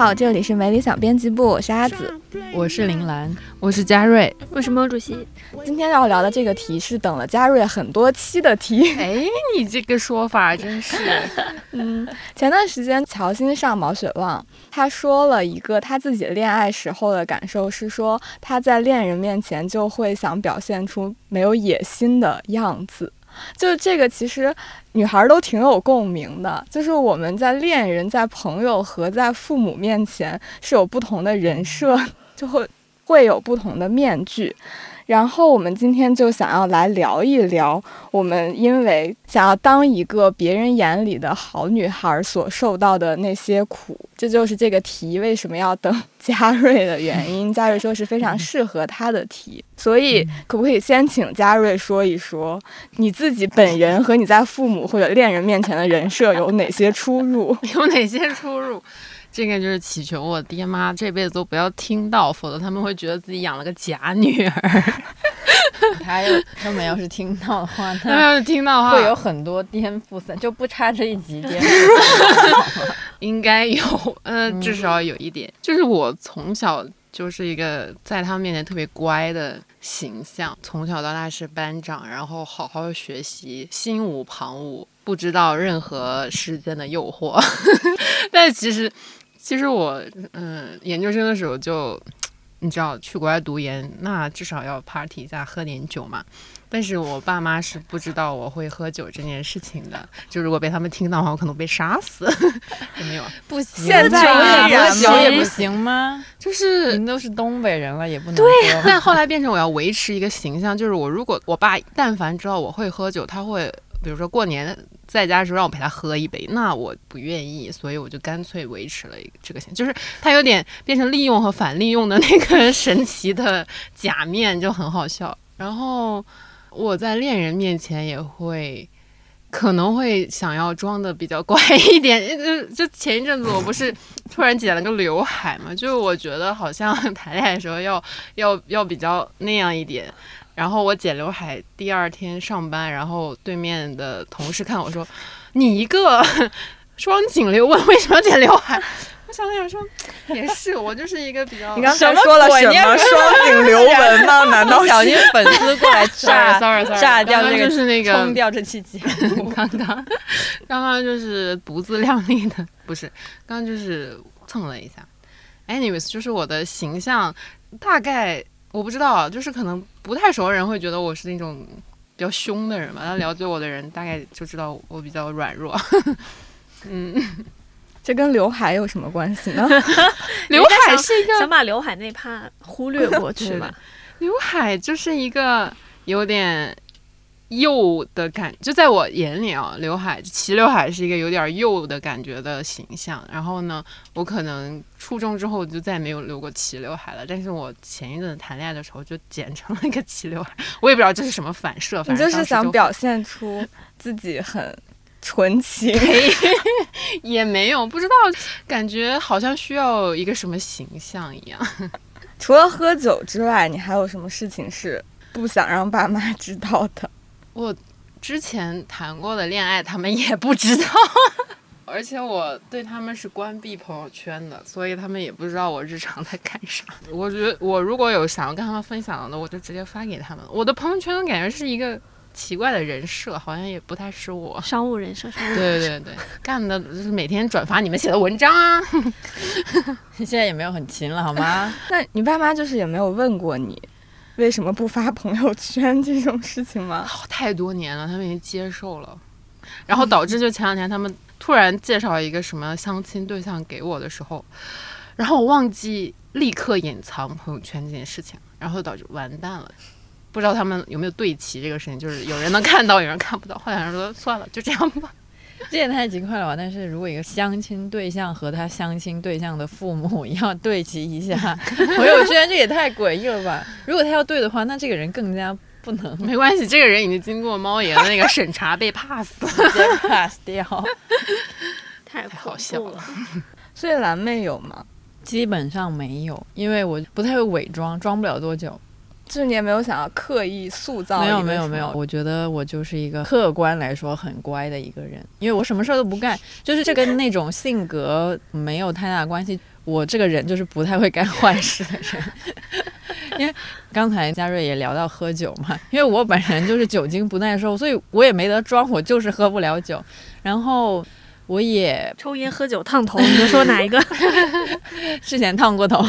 好，这里是美理想编辑部，我是阿紫，我是林兰，我是嘉瑞，我是毛主席。今天要聊的这个题是等了嘉瑞很多期的题。哎，你这个说法真是 嗯，前段时间乔欣上毛血旺，他说了一个他自己恋爱时候的感受，是说他在恋人面前就会想表现出没有野心的样子。就这个，其实女孩都挺有共鸣的。就是我们在恋人、在朋友和在父母面前是有不同的人设，就会会有不同的面具。然后我们今天就想要来聊一聊，我们因为想要当一个别人眼里的好女孩所受到的那些苦，这就是这个题为什么要等嘉瑞的原因。嘉瑞说是非常适合他的题，所以可不可以先请嘉瑞说一说你自己本人和你在父母或者恋人面前的人设有哪些出入？有哪些出入？这个就是祈求我爹妈这辈子都不要听到，否则他们会觉得自己养了个假女儿。他要他们要是听到的话，他们要是听到的话，会有很多颠覆三，就不差这一集颠覆。应该有，呃，至少有一点，就是我从小就是一个在他们面前特别乖的形象，从小到大是班长，然后好好学习，心无旁骛，不知道任何世间的诱惑。但其实。其实我嗯，研究生的时候就，你知道去国外读研，那至少要 party 一下，喝点酒嘛。但是我爸妈是不知道我会喝酒这件事情的。就如果被他们听到的话，我可能被杀死。有没有？不行，现在也不行吗？就是您都是东北人了，也不能对。但后来变成我要维持一个形象，就是我如果我爸但凡知道我会喝酒，他会比如说过年。在家的时候让我陪他喝一杯，那我不愿意，所以我就干脆维持了这个形就是他有点变成利用和反利用的那个 神奇的假面，就很好笑。然后我在恋人面前也会，可能会想要装的比较乖一点。就就前一阵子我不是突然剪了个刘海嘛，就我觉得好像 谈恋爱的时候要要要比较那样一点。然后我剪刘海，第二天上班，然后对面的同事看我说：“你一个 双颈刘，问为什么要剪刘海？”我想了想说：“也是，我就是一个比较……你刚才说了什么双颈刘纹吗？难道小心粉丝过来炸 炸掉这个是那个冲掉这期节目？刚刚刚刚就是不自量力的，不是，刚刚就是蹭了一下。Anyways，就是我的形象大概。”我不知道，就是可能不太熟的人会觉得我是那种比较凶的人吧。那了解我的人大概就知道我比较软弱。嗯，这跟刘海有什么关系呢？刘海是一个想把刘海那趴忽略过去 嘛？刘海就是一个有点。幼的感，就在我眼里啊，刘海齐刘海是一个有点幼的感觉的形象。然后呢，我可能初中之后就再也没有留过齐刘海了。但是我前一阵子谈恋爱的时候就剪成了一个齐刘海，我也不知道这是什么反射。你就是想表现出自己很纯情，也没有不知道，感觉好像需要一个什么形象一样。除了喝酒之外，你还有什么事情是不想让爸妈知道的？我之前谈过的恋爱，他们也不知道，而且我对他们是关闭朋友圈的，所以他们也不知道我日常在干啥。我觉得我如果有想要跟他们分享的，我就直接发给他们。我的朋友圈感觉是一个奇怪的人设，好像也不太是我商务人设。对对对，干的就是每天转发你们写的文章啊。现在也没有很勤了，好吗？那你爸妈就是也没有问过你？为什么不发朋友圈这种事情吗？太多年了，他们已经接受了，然后导致就前两天他们突然介绍一个什么相亲对象给我的时候，然后我忘记立刻隐藏朋友圈这件事情，然后导致完蛋了，不知道他们有没有对齐这个事情，就是有人能看到，有人看不到。后来说算了，就这样吧。这也太极快了吧！但是如果一个相亲对象和他相亲对象的父母 要对齐一下朋友圈，这也太诡异了吧！如果他要对的话，那这个人更加不能。没关系，这个人已经经过猫爷的那个审查，被 pass，直接 pass 掉。太好笑了。所以蓝妹有吗？基本上没有，因为我不太会伪装，装不了多久。就是你也没有想要刻意塑造没有没有没有，我觉得我就是一个客观来说很乖的一个人，因为我什么事儿都不干，就是这跟那种性格没有太大关系。我这个人就是不太会干坏事的人，因为刚才嘉瑞也聊到喝酒嘛，因为我本人就是酒精不耐受，所以我也没得装，我就是喝不了酒。然后我也抽烟、喝酒、烫头，你就说哪一个？之前烫过头，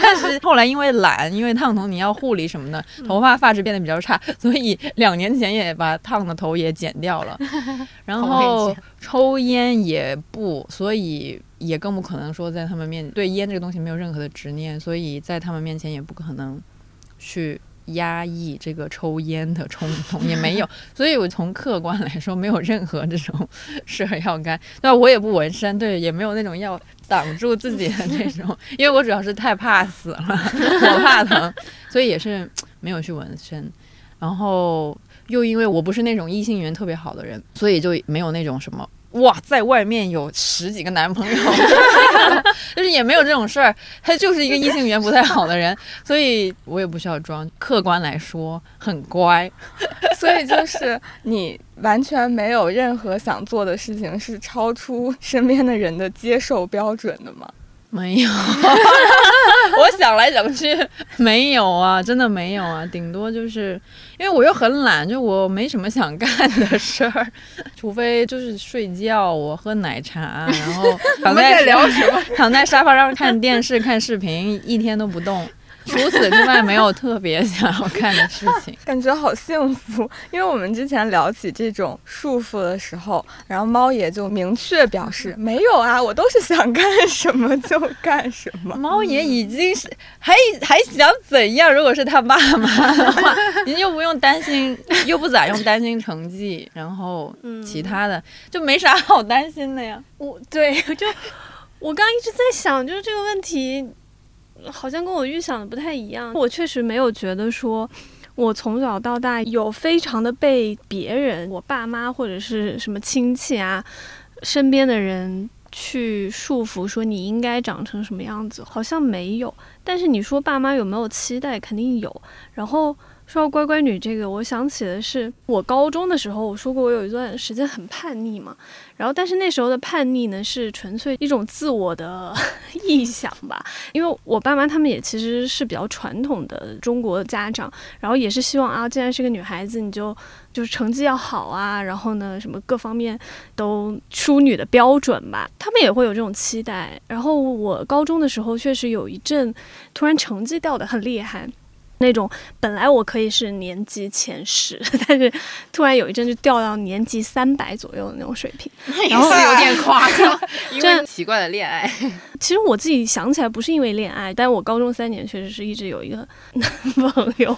但 是后来因为懒，因为烫头你要护理什么的，头发发质变得比较差，所以两年前也把烫的头也剪掉了。然后抽烟也不，所以也更不可能说在他们面对烟这个东西没有任何的执念，所以在他们面前也不可能去。压抑这个抽烟的冲动也没有，所以我从客观来说，没有任何这种事儿要干。那？我也不纹身，对，也没有那种要挡住自己的那种，因为我主要是太怕死了，我怕疼，所以也是没有去纹身。然后又因为我不是那种异性缘特别好的人，所以就没有那种什么哇，在外面有十几个男朋友，就是也没有这种事儿。他就是一个异性缘不太好的人，所以我也不需要装。客观来说，很乖。所以就是你完全没有任何想做的事情是超出身边的人的接受标准的吗？没有，我想来想去没有啊，真的没有啊，顶多就是因为我又很懒，就我没什么想干的事儿，除非就是睡觉，我喝奶茶，然后躺在聊什么？躺在沙发上看电视、看视频，一天都不动。除此之外，没有特别想要干的事情。感觉好幸福，因为我们之前聊起这种束缚的时候，然后猫爷就明确表示没有啊，我都是想干什么就干什么。猫爷已经是还还想怎样？如果是他爸妈的话，您又不用担心，又不咋用担心成绩，然后其他的就没啥好担心的呀。我对，就我刚一直在想，就是这个问题。好像跟我预想的不太一样。我确实没有觉得说，我从小到大有非常的被别人、我爸妈或者是什么亲戚啊、身边的人去束缚，说你应该长成什么样子，好像没有。但是你说爸妈有没有期待，肯定有。然后。说到乖乖女这个，我想起的是我高中的时候，我说过我有一段时间很叛逆嘛，然后但是那时候的叛逆呢是纯粹一种自我的 臆想吧，因为我爸妈他们也其实是比较传统的中国家长，然后也是希望啊，既然是个女孩子，你就就是成绩要好啊，然后呢什么各方面都淑女的标准吧，他们也会有这种期待。然后我高中的时候确实有一阵突然成绩掉的很厉害。那种本来我可以是年级前十，但是突然有一阵就掉到年级三百左右的那种水平，然后有点 夸张，因为奇怪的恋爱。其实我自己想起来不是因为恋爱，但我高中三年确实是一直有一个男朋友。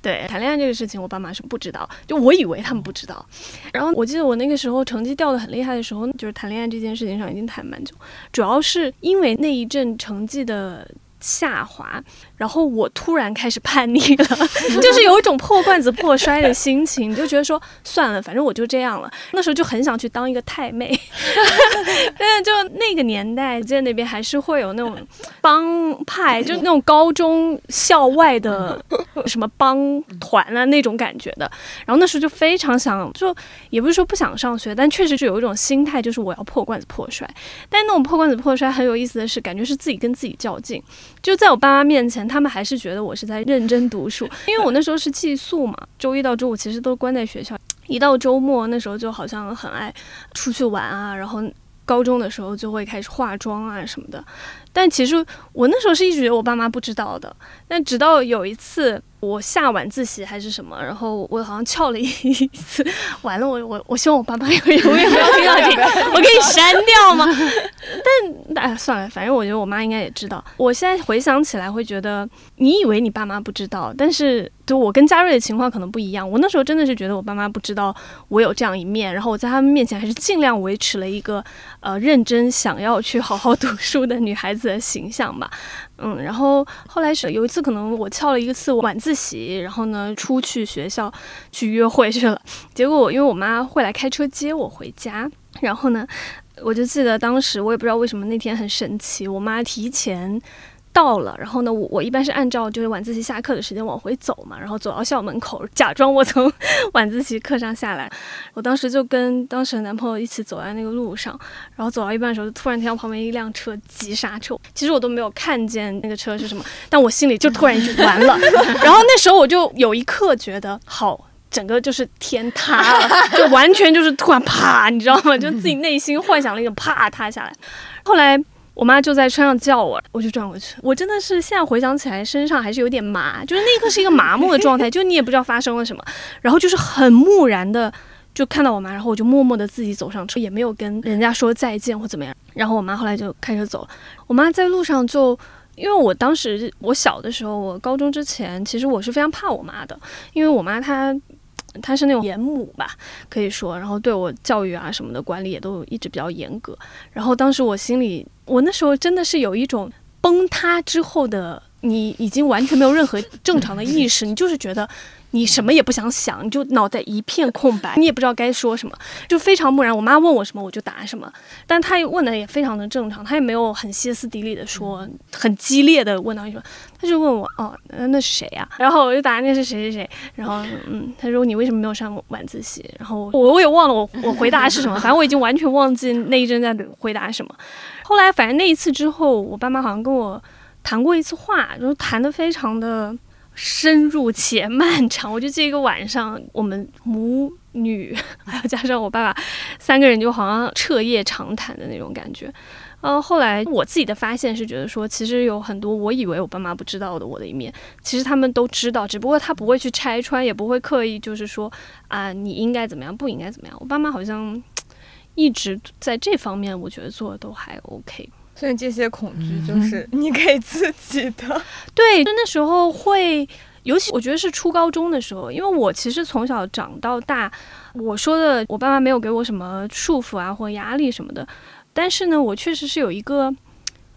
对，谈恋爱这个事情，我爸妈是不知道，就我以为他们不知道。然后我记得我那个时候成绩掉的很厉害的时候，就是谈恋爱这件事情上已经谈蛮久，主要是因为那一阵成绩的下滑。然后我突然开始叛逆了，就是有一种破罐子破摔的心情，就觉得说算了，反正我就这样了。那时候就很想去当一个太妹，但是就那个年代，在那边还是会有那种帮派，就那种高中校外的 什么帮团啊那种感觉的。然后那时候就非常想，就也不是说不想上学，但确实是有一种心态，就是我要破罐子破摔。但那种破罐子破摔很有意思的是，感觉是自己跟自己较劲，就在我爸妈面前。他们还是觉得我是在认真读书，因为我那时候是寄宿嘛，周一到周五其实都关在学校，一到周末那时候就好像很爱出去玩啊，然后高中的时候就会开始化妆啊什么的，但其实我那时候是一直觉得我爸妈不知道的，但直到有一次。我下晚自习还是什么，然后我好像翘了 一次，完了，我我我希望我爸妈永远不要听到这个，我可以删掉吗？但哎算了，反正我觉得我妈应该也知道。我现在回想起来会觉得，你以为你爸妈不知道，但是就我跟嘉瑞的情况可能不一样。我那时候真的是觉得我爸妈不知道我有这样一面，然后我在他们面前还是尽量维持了一个呃认真想要去好好读书的女孩子的形象吧。嗯，然后后来是有一次，可能我翘了一次晚自习，然后呢出去学校去约会去了。结果我因为我妈会来开车接我回家，然后呢，我就记得当时我也不知道为什么那天很神奇，我妈提前到了，然后呢，我我一般是按照就是晚自习下课的时间往回走嘛，然后走到校门口，假装我从 晚自习课上下来。我当时就跟当时的男朋友一起走在那个路上，然后走到一半的时候，就突然听到旁边一辆车急刹车，其实我都没有看见那个车是什么，但我心里就突然就完了。然后那时候我就有一刻觉得好。整个就是天塌了，就完全就是突然啪，你知道吗？就自己内心幻想了一个啪塌下来。后来我妈就在车上叫我，我就转过去。我真的是现在回想起来，身上还是有点麻，就是那一刻是一个麻木的状态，就你也不知道发生了什么，然后就是很木然的就看到我妈，然后我就默默的自己走上车，也没有跟人家说再见或怎么样。然后我妈后来就开车走了。我妈在路上就。因为我当时我小的时候，我高中之前，其实我是非常怕我妈的，因为我妈她。他是那种严母吧，可以说，然后对我教育啊什么的管理也都一直比较严格。然后当时我心里，我那时候真的是有一种崩塌之后的，你已经完全没有任何正常的意识，你就是觉得。你什么也不想想，你就脑袋一片空白，你也不知道该说什么，就非常木然。我妈问我什么，我就答什么。但她问的也非常的正常，她也没有很歇斯底里的说，很激烈的问到你说，她就问我，哦，那是谁呀？然后我就答那是谁谁谁。然后，嗯，她说你为什么没有上晚自习？然后我我也忘了我 我回答是什么，反正我已经完全忘记那一阵在回答什么。后来反正那一次之后，我爸妈好像跟我谈过一次话，然后谈的非常的。深入且漫长，我就记得一个晚上，我们母女还有加上我爸爸，三个人就好像彻夜长谈的那种感觉。呃，后来我自己的发现是觉得说，其实有很多我以为我爸妈不知道的我的一面，其实他们都知道，只不过他不会去拆穿，也不会刻意就是说啊，你应该怎么样，不应该怎么样。我爸妈好像一直在这方面，我觉得做的都还 OK。所以这些恐惧就是你给自己的。对，就那时候会，尤其我觉得是初高中的时候，因为我其实从小长到大，我说的我爸妈没有给我什么束缚啊或压力什么的，但是呢，我确实是有一个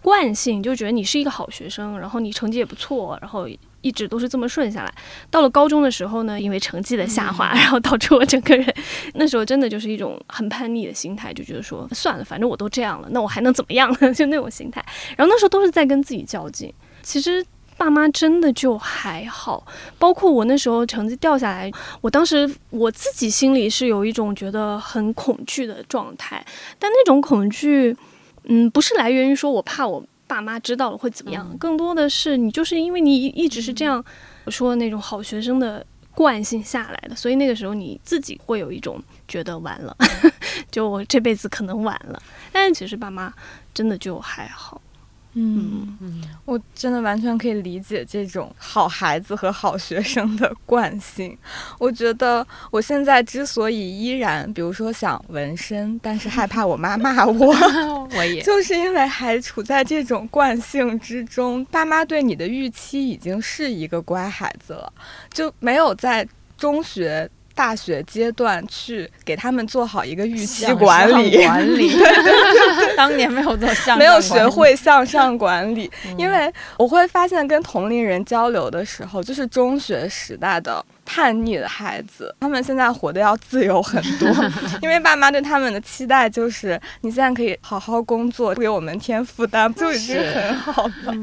惯性，就觉得你是一个好学生，然后你成绩也不错，然后。一直都是这么顺下来，到了高中的时候呢，因为成绩的下滑，然后导致我整个人那时候真的就是一种很叛逆的心态，就觉得说算了，反正我都这样了，那我还能怎么样呢？就那种心态。然后那时候都是在跟自己较劲。其实爸妈真的就还好，包括我那时候成绩掉下来，我当时我自己心里是有一种觉得很恐惧的状态，但那种恐惧，嗯，不是来源于说我怕我。爸妈知道了会怎么样？更多的是你就是因为你一直是这样说那种好学生的惯性下来的，所以那个时候你自己会有一种觉得完了，就我这辈子可能完了。但是其实爸妈真的就还好。嗯嗯，我真的完全可以理解这种好孩子和好学生的惯性。我觉得我现在之所以依然，比如说想纹身，但是害怕我妈骂我，我也就是因为还处在这种惯性之中。爸妈对你的预期已经是一个乖孩子了，就没有在中学。大学阶段去给他们做好一个预期 管理，管理。当年没有做向没有学会向上管理，因为我会发现跟同龄人交流的时候，就是中学时代的。叛逆的孩子，他们现在活得要自由很多，因为爸妈对他们的期待就是你现在可以好好工作，不给我们添负担，就已经很好了。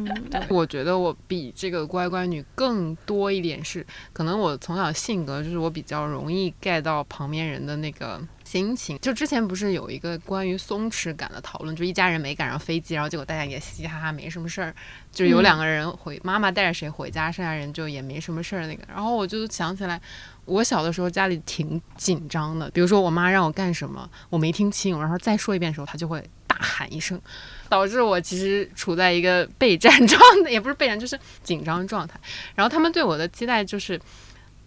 我觉得我比这个乖乖女更多一点是，可能我从小性格就是我比较容易 get 到旁边人的那个。心情就之前不是有一个关于松弛感的讨论，就一家人没赶上飞机，然后结果大家也嘻嘻哈哈没什么事儿，就有两个人回妈妈带着谁回家，剩下人就也没什么事儿那个。然后我就想起来，我小的时候家里挺紧张的，比如说我妈让我干什么，我没听清，然后再说一遍的时候，她就会大喊一声，导致我其实处在一个备战 状态，也不是备战，就是紧张状态。然后他们对我的期待就是。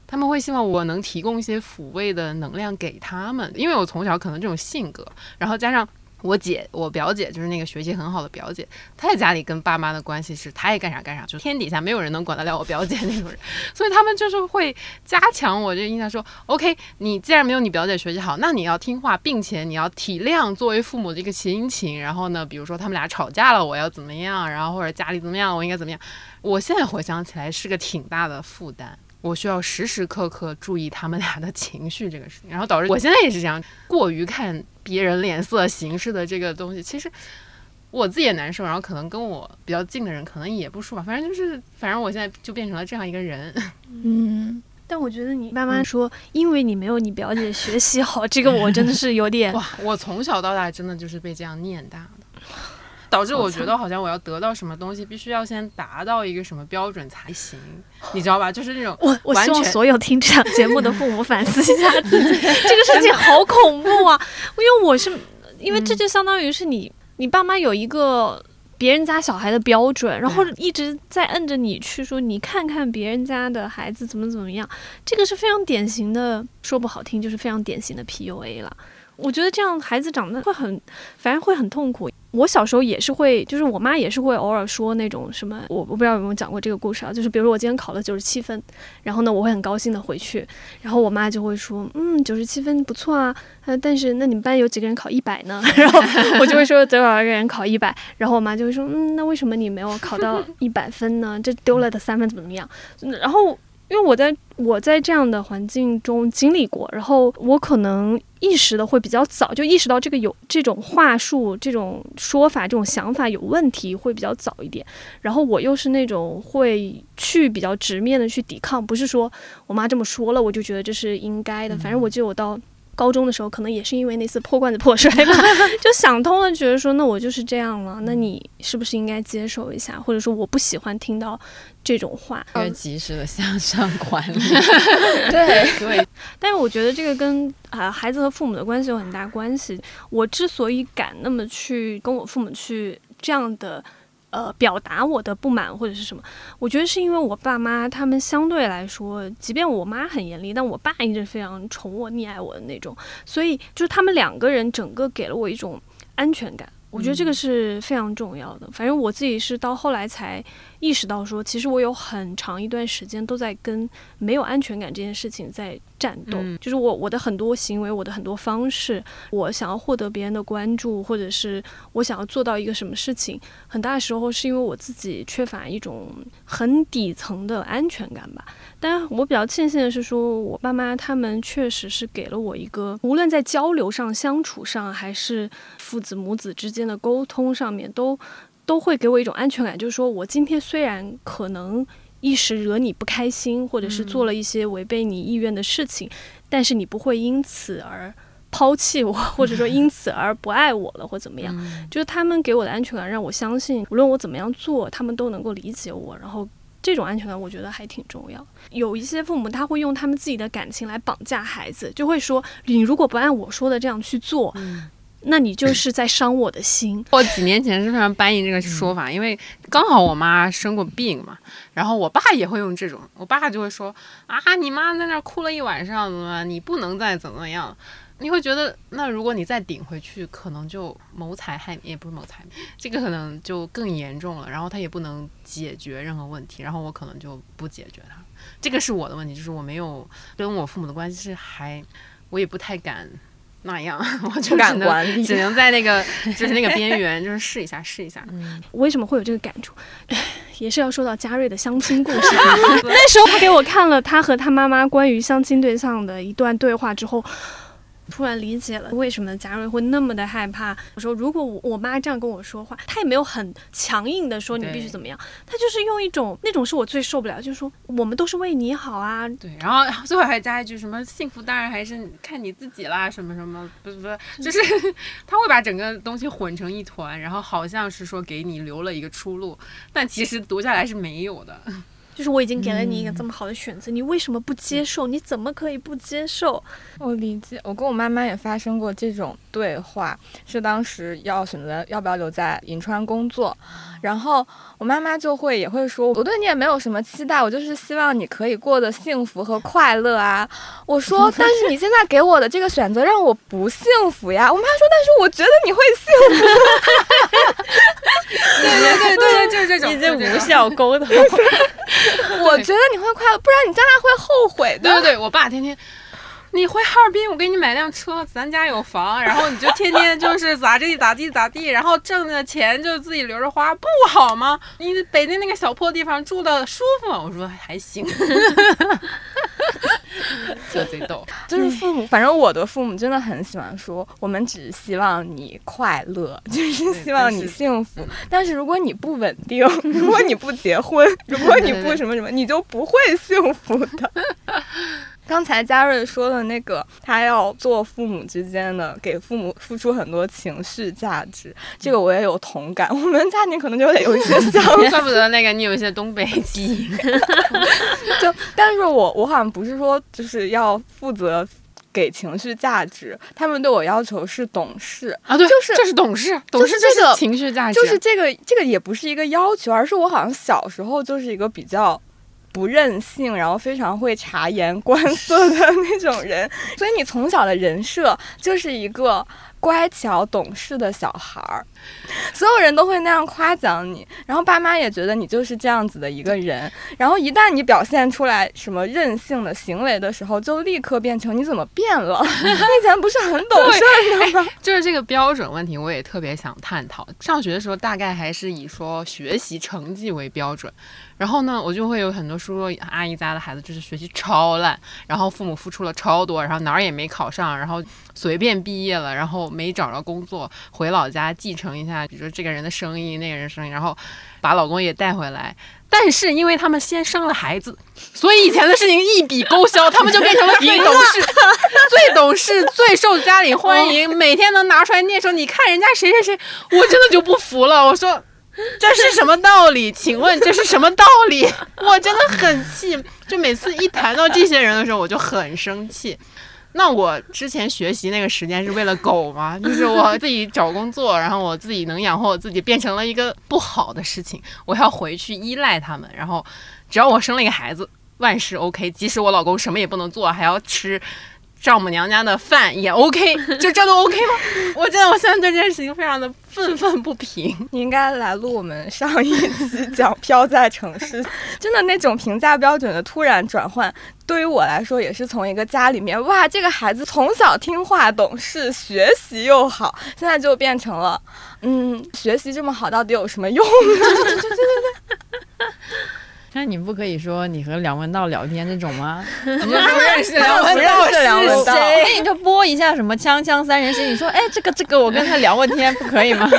他们会希望我能提供一些抚慰的能量给他们，因为我从小可能这种性格，然后加上我姐、我表姐，就是那个学习很好的表姐，她在家里跟爸妈的关系是，她爱干啥干啥，就天底下没有人能管得了我表姐那种人，所以他们就是会加强我这印象，说 OK，你既然没有你表姐学习好，那你要听话，并且你要体谅作为父母的一个心情，然后呢，比如说他们俩吵架了，我要怎么样，然后或者家里怎么样，我应该怎么样？我现在回想起来是个挺大的负担。我需要时时刻刻注意他们俩的情绪这个事情，然后导致我现在也是这样，过于看别人脸色行事的这个东西，其实我自己也难受，然后可能跟我比较近的人可能也不舒服，反正就是，反正我现在就变成了这样一个人。嗯，但我觉得你妈妈说，因为你没有你表姐学习好，这个我真的是有点 哇，我从小到大真的就是被这样念大的，导致我觉得好像我要得到什么东西，必须要先达到一个什么标准才行，你知道吧？就是那种我我希望所有听这档节目的父母反思一下自己，这个事情好恐怖啊！因为我是，因为这就相当于是你，你爸妈有一个别人家小孩的标准，然后一直在摁着你去说，你看看别人家的孩子怎么怎么样，这个是非常典型的，说不好听就是非常典型的 PUA 了。我觉得这样孩子长得会很，反正会很痛苦。我小时候也是会，就是我妈也是会偶尔说那种什么，我我不知道有没有讲过这个故事啊，就是比如说我今天考了九十七分，然后呢我会很高兴的回去，然后我妈就会说，嗯，九十七分不错啊，呃，但是那你们班有几个人考一百呢？然后我就会说多少个人考一百，然后我妈就会说，嗯，那为什么你没有考到一百分呢？这丢了的三分怎么怎么样？然后。因为我在我在这样的环境中经历过，然后我可能意识的会比较早，就意识到这个有这种话术、这种说法、这种想法有问题，会比较早一点。然后我又是那种会去比较直面的去抵抗，不是说我妈这么说了，我就觉得这是应该的。反正我记得我到。高中的时候，可能也是因为那次破罐子破摔吧，就想通了，觉得说那我就是这样了，那你是不是应该接受一下？或者说我不喜欢听到这种话，要及时的向上管理。对对，但是我觉得这个跟啊孩子和父母的关系有很大关系。我之所以敢那么去跟我父母去这样的。呃，表达我的不满或者是什么？我觉得是因为我爸妈他们相对来说，即便我妈很严厉，但我爸一直非常宠我、溺爱我的那种，所以就是他们两个人整个给了我一种安全感。我觉得这个是非常重要的。反正我自己是到后来才。意识到说，其实我有很长一段时间都在跟没有安全感这件事情在战斗。就是我我的很多行为，我的很多方式，我想要获得别人的关注，或者是我想要做到一个什么事情，很大时候是因为我自己缺乏一种很底层的安全感吧。但我比较庆幸的是，说我爸妈他们确实是给了我一个，无论在交流上、相处上，还是父子母子之间的沟通上面，都。都会给我一种安全感，就是说我今天虽然可能一时惹你不开心，或者是做了一些违背你意愿的事情，但是你不会因此而抛弃我，或者说因此而不爱我了，或怎么样。就是他们给我的安全感，让我相信无论我怎么样做，他们都能够理解我。然后这种安全感，我觉得还挺重要。有一些父母他会用他们自己的感情来绑架孩子，就会说你如果不按我说的这样去做。那你就是在伤我的心。我几年前是非常搬移这个说法，因为刚好我妈生过病嘛，然后我爸也会用这种，我爸就会说啊，你妈在那哭了一晚上，怎么你不能再怎么样？你会觉得，那如果你再顶回去，可能就谋财害，也不是谋财，这个可能就更严重了。然后他也不能解决任何问题，然后我可能就不解决他。这个是我的问题，就是我没有跟我父母的关系是还，我也不太敢。那样，我就只能只能在那个就是那个边缘，就是试一下试一下。嗯为什么会有这个感触？也是要说到嘉瑞的相亲故事。那时候他给我看了他和他妈妈关于相亲对象的一段对话之后。突然理解了为什么贾瑞会那么的害怕。我说，如果我我妈这样跟我说话，她也没有很强硬的说你必须怎么样，她就是用一种那种是我最受不了，就是说我们都是为你好啊。对，然后最后还加一句什么幸福当然还是看你自己啦，什么什么，不是不是，就是 他会把整个东西混成一团，然后好像是说给你留了一个出路，但其实读下来是没有的。就是我已经给了你一个这么好的选择，你为什么不接受？你怎么可以不接受？我理解，我跟我妈妈也发生过这种对话，是当时要选择要不要留在银川工作，然后我妈妈就会也会说，我对你也没有什么期待，我就是希望你可以过得幸福和快乐啊。我说，但是你现在给我的这个选择让我不幸福呀。我妈说，但是我觉得你会幸福。对对对对，就是这种，已经无效沟通。我觉得你会快乐，不然你将来会后悔的。对对对，我爸天天，你回哈尔滨，我给你买辆车，咱家有房，然后你就天天就是咋地咋地咋地，然后挣的钱就自己留着花，不好吗？你北京那个小破地方住的舒服吗？我说还行。这贼逗。就是父母，反正我的父母真的很喜欢说，我们只希望你快乐，就是希望你幸福。但是如果你不稳定，如果你不结婚，如果你不什么什么，你就不会幸福的。刚才嘉瑞说的那个，他要做父母之间的，给父母付出很多情绪价值，这个我也有同感。我们家庭可能就得有一些像，怪不得那个你有一些东北基因。就，但是我我好像不是说就是要负责给情绪价值，他们对我要求是懂事啊，对，就是这是懂事，懂事这个情绪价值，就是这个这个也不是一个要求，而是我好像小时候就是一个比较。不任性，然后非常会察言观色的那种人，所以你从小的人设就是一个乖巧懂事的小孩儿，所有人都会那样夸奖你，然后爸妈也觉得你就是这样子的一个人，然后一旦你表现出来什么任性的行为的时候，就立刻变成你怎么变了？你以前不是很懂事的吗？就是这个标准问题，我也特别想探讨。上学的时候，大概还是以说学习成绩为标准。然后呢，我就会有很多叔叔阿姨家的孩子，就是学习超烂，然后父母付出了超多，然后哪儿也没考上，然后随便毕业了，然后没找着工作，回老家继承一下，比如说这个人的生意，那个人生意，然后把老公也带回来。但是因为他们先生了孩子，所以以前的事情一笔勾销，他们就变成了最懂事、最懂事、最受家里欢迎，每天能拿出来念说：“你看人家谁谁谁。”我真的就不服了，我说。这是什么道理？请问这是什么道理？我真的很气，就每次一谈到这些人的时候，我就很生气。那我之前学习那个时间是为了狗吗？就是我自己找工作，然后我自己能养活我自己，变成了一个不好的事情。我要回去依赖他们，然后只要我生了一个孩子，万事 OK。即使我老公什么也不能做，还要吃。丈母娘家的饭也 OK，就这都 OK 吗？我真的，我现在对这件事情非常的愤愤不平。你应该来录我们上一期讲飘在城市，真的那种评价标准的突然转换，对于我来说也是从一个家里面哇，这个孩子从小听话懂事，学习又好，现在就变成了，嗯，学习这么好，到底有什么用呢？那你不可以说你和梁文道聊天这种吗？你就不认识梁文道是梁文道，那你就播一下什么《锵锵三人行》，你说哎，这个这个我跟他聊过天，不可以吗？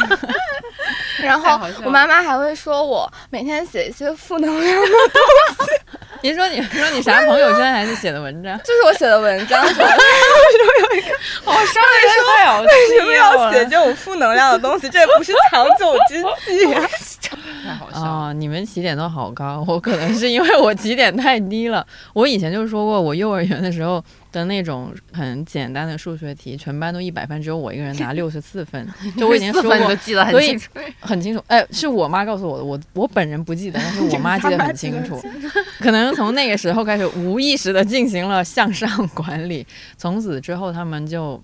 然后我妈妈还会说我每天写一些负能量的东西。你说你说你啥朋友圈还是写的文章？就是我写的文章。为什么有一个好伤人？说为什么要写这种负能量的东西？这不是长久之计。太好笑啊！你们起点都好高，我可能是因为我起点太低了。我以前就说过，我幼儿园的时候的那种很简单的数学题，全班都一百分，只有我一个人拿六十四分。就我已经说过，记得很清楚，很清楚。哎，是我妈告诉我的，我我本人不记得，但是我妈记得很清楚。可能从那个时候开始，无意识的进行了向上管理，从此之后他们就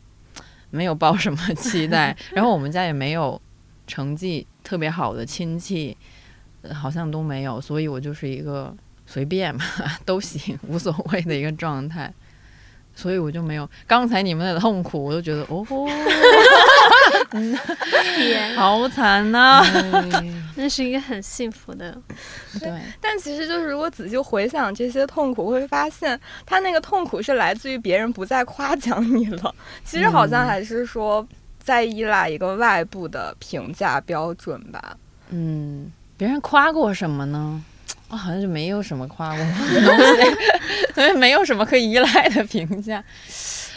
没有抱什么期待，然后我们家也没有成绩特别好的亲戚。好像都没有，所以我就是一个随便嘛，都行，无所谓的一个状态，所以我就没有刚才你们的痛苦，我都觉得哦，好惨呐，那是一个很幸福的，对。但其实就是如果仔细回想这些痛苦，会发现他那个痛苦是来自于别人不再夸奖你了，其实好像还是说在依赖一个外部的评价标准吧，嗯。别人夸过什么呢？我好像就没有什么夸过的东西，所以没有什么可以依赖的评价。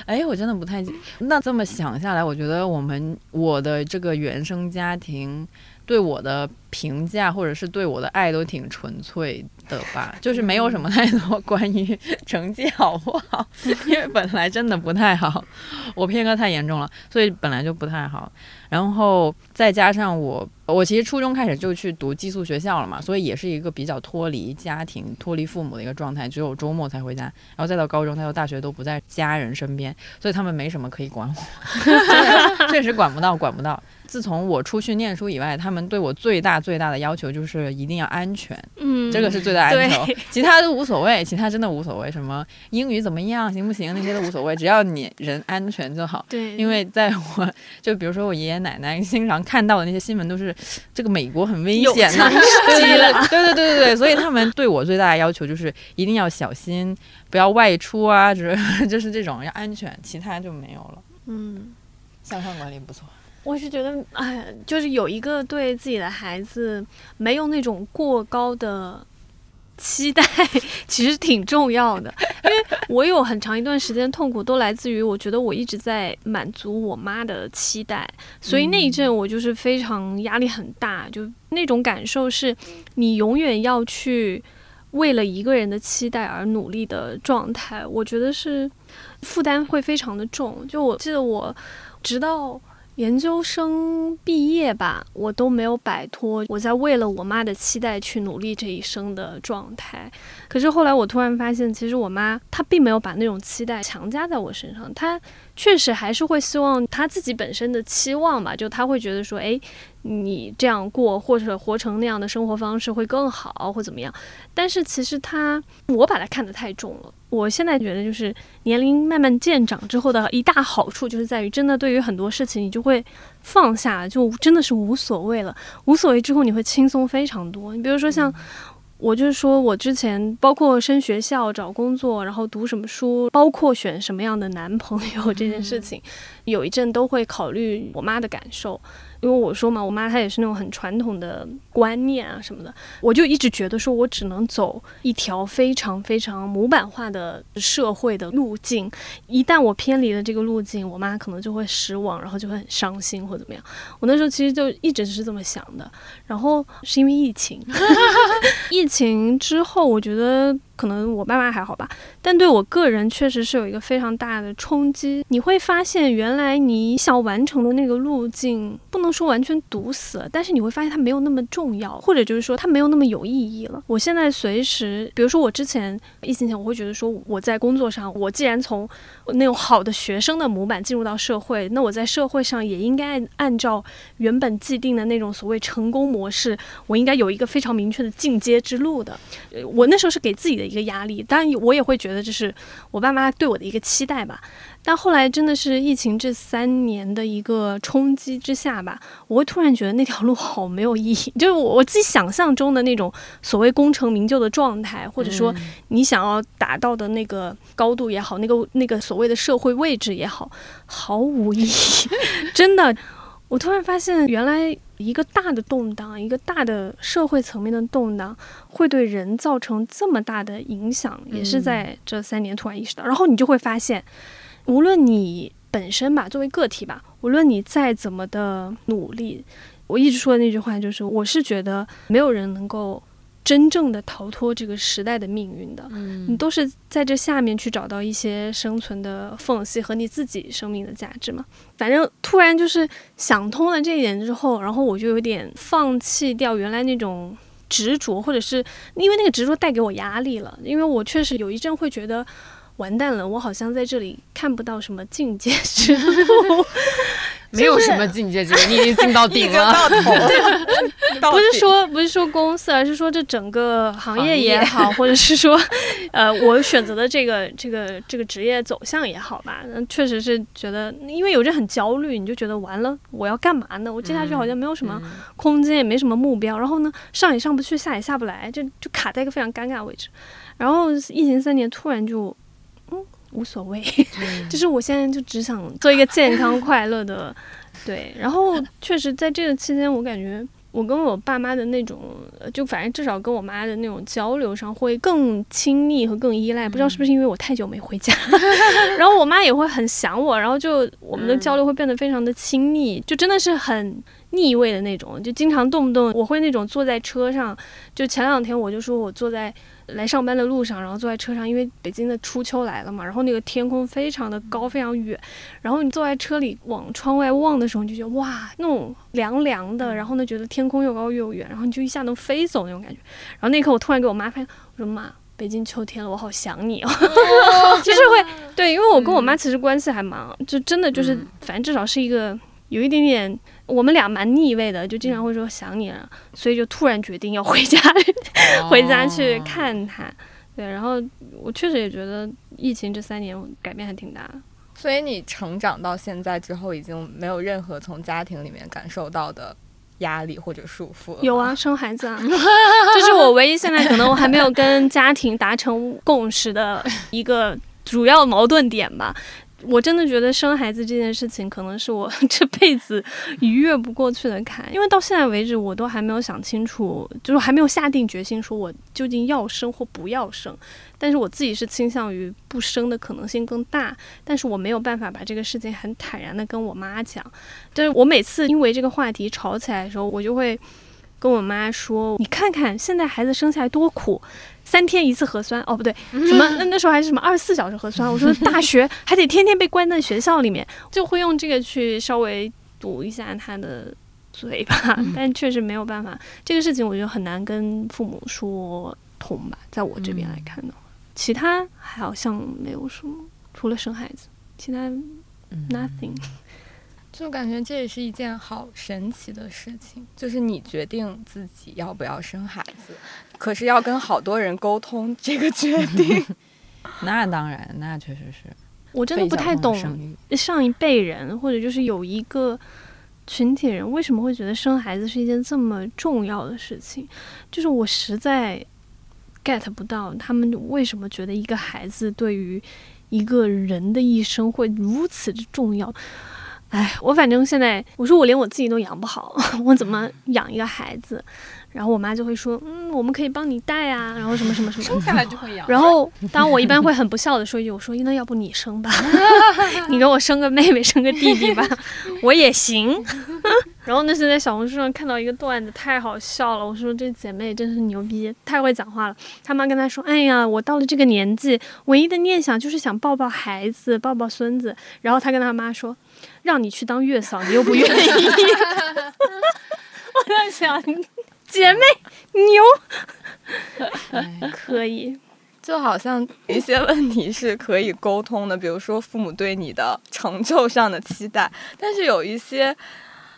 哎，我真的不太……那这么想下来，我觉得我们我的这个原生家庭对我的评价或者是对我的爱都挺纯粹的吧，就是没有什么太多关于成绩好不好，因为本来真的不太好，我偏科太严重了，所以本来就不太好。然后再加上我，我其实初中开始就去读寄宿学校了嘛，所以也是一个比较脱离家庭、脱离父母的一个状态，只有周末才回家。然后再到高中，再到大学都不在家人身边，所以他们没什么可以管我，确实管不到，管不到。自从我出去念书以外，他们。们对我最大最大的要求就是一定要安全，嗯，这个是最大的要求，其他都无所谓，其他真的无所谓，什么英语怎么样，行不行那些都无所谓，只要你人安全就好。对，因为在我就比如说我爷爷奶奶经常看到的那些新闻都是这个美国很危险呐、枪对对对对对对对，所以他们对我最大的要求就是一定要小心，不要外出啊，就是 就是这种要安全，其他就没有了。嗯。向上管理不错，我是觉得，哎，就是有一个对自己的孩子没有那种过高的期待，其实挺重要的。因为我有很长一段时间痛苦都来自于我觉得我一直在满足我妈的期待，所以那一阵我就是非常压力很大，就那种感受是你永远要去为了一个人的期待而努力的状态，我觉得是负担会非常的重。就我记得我。直到研究生毕业吧，我都没有摆脱我在为了我妈的期待去努力这一生的状态。可是后来我突然发现，其实我妈她并没有把那种期待强加在我身上，她确实还是会希望她自己本身的期望吧，就她会觉得说，诶，你这样过或者活成那样的生活方式会更好，或怎么样。但是其实她，我把她看得太重了。我现在觉得，就是年龄慢慢渐长之后的一大好处，就是在于真的对于很多事情，你就会放下，就真的是无所谓了。无所谓之后，你会轻松非常多。你比如说像。我就是说，我之前包括升学校、找工作，然后读什么书，包括选什么样的男朋友这件事情，有一阵都会考虑我妈的感受。因为我说嘛，我妈她也是那种很传统的观念啊什么的，我就一直觉得说我只能走一条非常非常模板化的社会的路径，一旦我偏离了这个路径，我妈可能就会失望，然后就会很伤心或怎么样。我那时候其实就一直是这么想的，然后是因为疫情，疫情之后，我觉得。可能我爸妈还好吧，但对我个人确实是有一个非常大的冲击。你会发现，原来你想完成的那个路径，不能说完全堵死了，但是你会发现它没有那么重要，或者就是说它没有那么有意义了。我现在随时，比如说我之前疫情前，我会觉得说我在工作上，我既然从那种好的学生的模板进入到社会，那我在社会上也应该按照原本既定的那种所谓成功模式，我应该有一个非常明确的进阶之路的。我那时候是给自己的。一个压力，当然我也会觉得这是我爸妈对我的一个期待吧。但后来真的是疫情这三年的一个冲击之下吧，我会突然觉得那条路好没有意义。就是我我自己想象中的那种所谓功成名就的状态，或者说你想要达到的那个高度也好，那个那个所谓的社会位置也好，毫无意义。真的，我突然发现原来。一个大的动荡，一个大的社会层面的动荡，会对人造成这么大的影响，也是在这三年突然意识到。然后你就会发现，无论你本身吧，作为个体吧，无论你再怎么的努力，我一直说的那句话就是，我是觉得没有人能够。真正的逃脱这个时代的命运的，你都是在这下面去找到一些生存的缝隙和你自己生命的价值嘛。反正突然就是想通了这一点之后，然后我就有点放弃掉原来那种执着，或者是因为那个执着带给我压力了。因为我确实有一阵会觉得完蛋了，我好像在这里看不到什么境界 之路。没有什么境界之路，你已经进到顶 了。不是说不是说公司，而是说这整个行业也好，或者是说，呃，我选择的这个这个这个职业走向也好吧，确实是觉得，因为有着很焦虑，你就觉得完了，我要干嘛呢？我接下去好像没有什么空间，也没什么目标，然后呢，上也上不去，下也下不来，就就卡在一个非常尴尬位置。然后疫情三年，突然就。无所谓，就是我现在就只想做一个健康快乐的，对。然后确实在这个期间，我感觉我跟我爸妈的那种，就反正至少跟我妈的那种交流上会更亲密和更依赖。不知道是不是因为我太久没回家，然后我妈也会很想我，然后就我们的交流会变得非常的亲密，就真的是很腻味的那种，就经常动不动我会那种坐在车上，就前两天我就说我坐在。来上班的路上，然后坐在车上，因为北京的初秋来了嘛，然后那个天空非常的高，非常远，然后你坐在车里往窗外望的时候，你就觉得哇，那种凉凉的，然后呢，觉得天空又高又远，然后你就一下能飞走那种感觉。然后那一刻，我突然给我妈发现，我说妈，北京秋天了，我好想你哦。就是会对，因为我跟我妈其实关系还蛮，就真的就是，反正至少是一个有一点点，我们俩蛮腻味的，就经常会说想你了，所以就突然决定要回家，回家去看他。对，然后我确实也觉得疫情这三年改变还挺大的。所以你成长到现在之后，已经没有任何从家庭里面感受到的压力或者束缚了。有啊，生孩子啊，这是我唯一现在可能我还没有跟家庭达成共识的一个主要矛盾点吧。我真的觉得生孩子这件事情可能是我 这辈子逾越不过去的坎，因为到现在为止我都还没有想清楚，就是还没有下定决心说我究竟要生或不要生。但是我自己是倾向于不生的可能性更大，但是我没有办法把这个事情很坦然的跟我妈讲。就是我每次因为这个话题吵起来的时候，我就会跟我妈说：“你看看现在孩子生下来多苦。”三天一次核酸。哦，不对，什么那那时候还是什么二十四小时核酸？我说大学还得天天被关在学校里面，就会用这个去稍微堵一下他的嘴巴，但确实没有办法。这个事情我觉得很难跟父母说通吧，在我这边来看的话，其他好像没有什么，除了生孩子，其他 nothing。就感觉这也是一件好神奇的事情，就是你决定自己要不要生孩子，可是要跟好多人沟通这个决 定。那当然，那确实是。我真的不太懂上一辈人，或者就是有一个群体人为什么会觉得生孩子是一件这么重要的事情，就是我实在 get 不到他们为什么觉得一个孩子对于一个人的一生会如此之重要。哎，我反正现在，我说我连我自己都养不好，我怎么养一个孩子？然后我妈就会说，嗯，我们可以帮你带啊，然后什么什么什么，生下来就会养。然后，当我一般会很不孝的说一句，我说那要不你生吧，你给我生个妹妹，生个弟弟吧，我也行。然后那是在小红书上看到一个段子，太好笑了。我说这姐妹真是牛逼，太会讲话了。他妈跟她说，哎呀，我到了这个年纪，唯一的念想就是想抱抱孩子，抱抱孙子。然后她跟她妈说。让你去当月嫂，你又不愿意。我在想，姐妹牛，可以，就好像一些问题是可以沟通的，比如说父母对你的成就上的期待，但是有一些，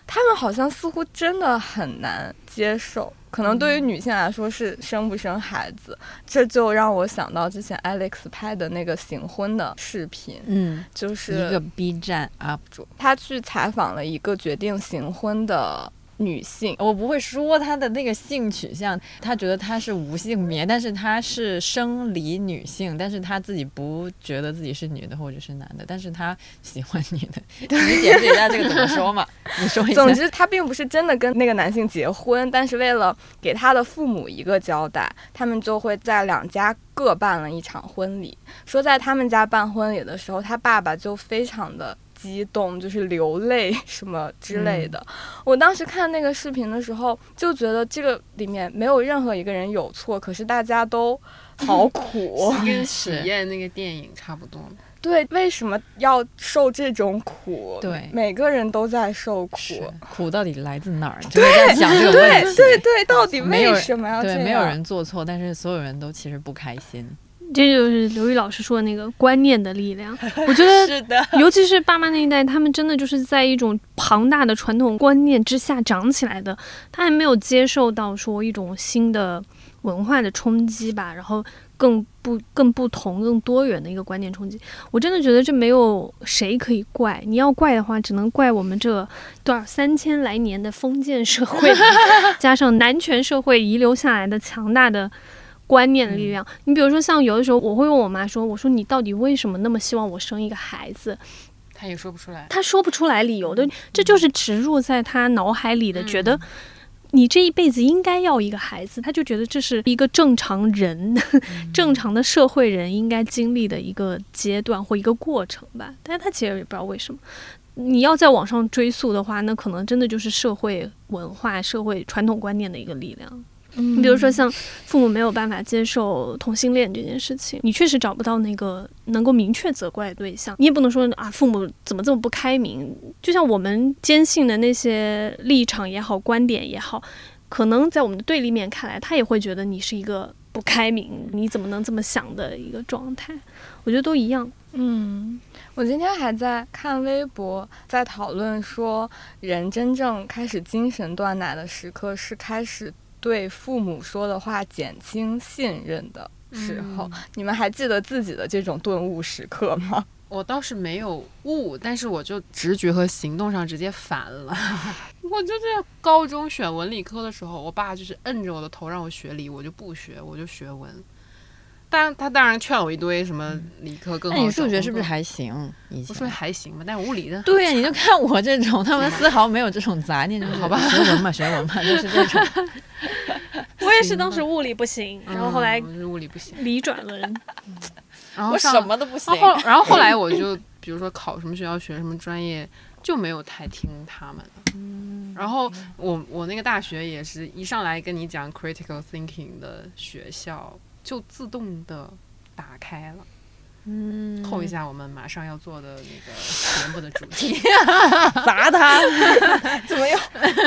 他们好像似乎真的很难接受。可能对于女性来说是生不生孩子，这就让我想到之前 Alex 拍的那个行婚的视频，嗯，就是一个 B 站 UP 主，他去采访了一个决定行婚的。女性，我不会说她的那个性取向，她觉得她是无性别，但是她是生理女性，但是她自己不觉得自己是女的或者是男的，但是她喜欢女的。你解释一下这个怎么说嘛？你说一下。总之，她并不是真的跟那个男性结婚，但是为了给她的父母一个交代，他们就会在两家各办了一场婚礼。说在他们家办婚礼的时候，他爸爸就非常的。激动就是流泪 什么之类的。我当时看那个视频的时候，就觉得这个里面没有任何一个人有错，可是大家都 好苦，跟喜宴那个电影差不多。对，为什么要受这种苦？对，每个人都在受苦，苦到底来自哪儿？就是在想这个问题。对对，到底为什么要这样？对，没有人做错，但是所有人都其实不开心。这就是刘宇老师说的那个观念的力量。我觉得，是的，尤其是爸妈那一代，他们真的就是在一种庞大的传统观念之下长起来的，他还没有接受到说一种新的文化的冲击吧，然后更不更不同、更多元的一个观念冲击。我真的觉得这没有谁可以怪，你要怪的话，只能怪我们这多少三千来年的封建社会，加上男权社会遗留下来的强大的。观念的力量，你比如说，像有的时候，我会问我妈说：“我说你到底为什么那么希望我生一个孩子？”她也说不出来，她说不出来理由的，这就是植入在她脑海里的，觉得你这一辈子应该要一个孩子，她就觉得这是一个正常人、正常的社会人应该经历的一个阶段或一个过程吧。但是她其实也不知道为什么，你要在网上追溯的话，那可能真的就是社会文化、社会传统观念的一个力量。你比如说，像父母没有办法接受同性恋这件事情，你确实找不到那个能够明确责怪的对象。你也不能说啊，父母怎么这么不开明？就像我们坚信的那些立场也好，观点也好，可能在我们的对立面看来，他也会觉得你是一个不不开明，你怎么能这么想的一个状态，我觉得都一样。嗯，我今天还在看微博，在讨论说，人真正开始精神断奶的时刻是开始对父母说的话减轻信任的时候。你们还记得自己的这种顿悟时刻吗？我倒是没有悟，但是我就直觉和行动上直接反了。我就是高中选文理科的时候，我爸就是摁着我的头让我学理，我就不学，我就学文。但他当然劝我一堆什么理科更好。那你数学是不是还行？我数学还行吧，但是物理的。对呀，你就 看我这种，他们丝毫没有这种杂念，好吧，学文嘛，学文嘛，就是这种。我也是当时物理不行，然后后来物理不行，理转文。然后我什么都不行。然后后来我就比如说考什么学校学什么专业，就没有太听他们的。嗯。然后我我那个大学也是一上来跟你讲 critical thinking 的学校。就自动的打开了，嗯，扣一下我们马上要做的那个节目的主题 砸他，怎么又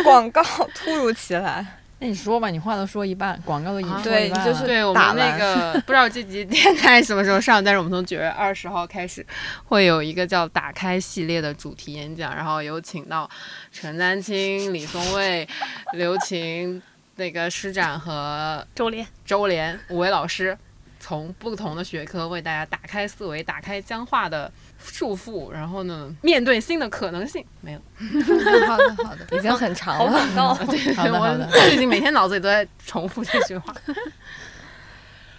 广告突如其来？那你说吧，你话都说一半，广告都已经对，就是对我们那个不知道这集电台什么时候上，但是我们从九月二十号开始会有一个叫“打开”系列的主题演讲，然后有请到陈丹青、李松蔚、刘晴。那个施展和周连、周连五位老师，从不同的学科为大家打开思维，打开僵化的束缚，然后呢，面对新的可能性。没有，好的好的，已经很长了。广告，对，好的好的，最近每天脑子里都在重复这句话。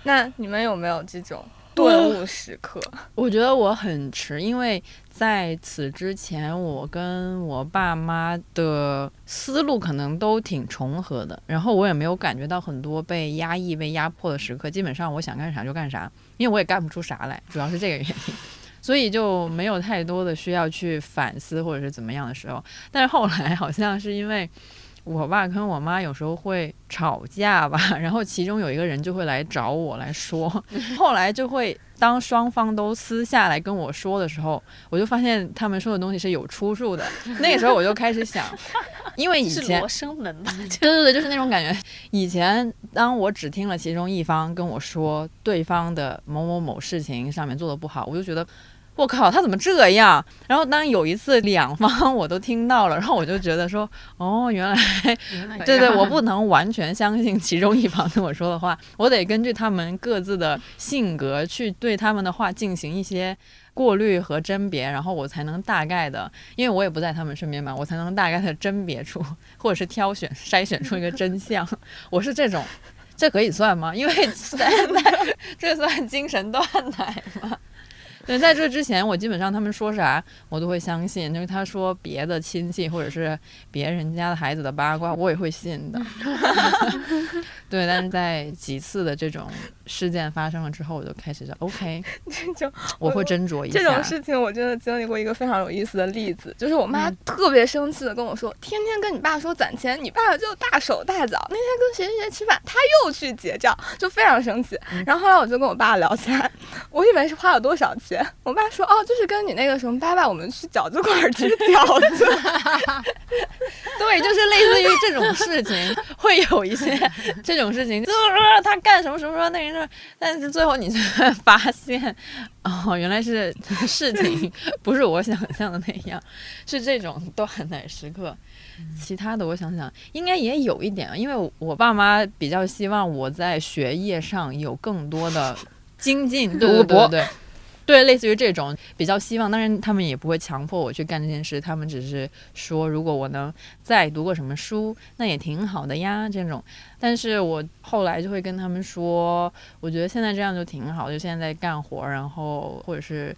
那你们有没有这种顿悟时刻？我觉得我很迟，因为。在此之前，我跟我爸妈的思路可能都挺重合的，然后我也没有感觉到很多被压抑、被压迫的时刻。基本上我想干啥就干啥，因为我也干不出啥来，主要是这个原因，所以就没有太多的需要去反思或者是怎么样的时候。但是后来好像是因为。我爸跟我妈有时候会吵架吧，然后其中有一个人就会来找我来说，后来就会当双方都私下来跟我说的时候，我就发现他们说的东西是有出处的。那个时候我就开始想，因为以前罗生门吧，对对对，就是那种感觉。以前当我只听了其中一方跟我说对方的某某某事情上面做的不好，我就觉得。我靠，他怎么这样？然后当有一次两方我都听到了，然后我就觉得说，哦，原来，对对，我不能完全相信其中一方跟我说的话，我得根据他们各自的性格去对他们的话进行一些过滤和甄别，然后我才能大概的，因为我也不在他们身边嘛，我才能大概的甄别出或者是挑选筛选出一个真相。我是这种，这可以算吗？因为这算 精神断奶吗？对，在这之前，我基本上他们说啥，我都会相信。就是他说别的亲戚或者是别人家的孩子的八卦，我也会信的。对，但是在几次的这种事件发生了之后，我就开始就 OK，就我会斟酌一下。这种事情我真的经历过一个非常有意思的例子，就是我妈特别生气的跟我说，天天跟你爸说攒钱，你爸爸就大手大脚。那天跟谁谁谁吃饭，他又去结账，就非常生气。然后后来我就跟我爸聊起来，我以为是花了多少钱。我爸说：“哦，就是跟你那个什么爸爸，我们去饺子馆吃饺子。”对，就是类似于这种事情，会有一些这种事情，就是说他干什么什么什么那人，但是最后你才发现，哦，原来是事情不是我想象的那样，是这种断奶时刻。其他的我想想，应该也有一点，因为我爸妈比较希望我在学业上有更多的精进，读博，对。对，对类似于这种比较希望，当然他们也不会强迫我去干这件事，他们只是说，如果我能再读个什么书，那也挺好的呀。这种，但是我后来就会跟他们说，我觉得现在这样就挺好，就现在在干活，然后或者是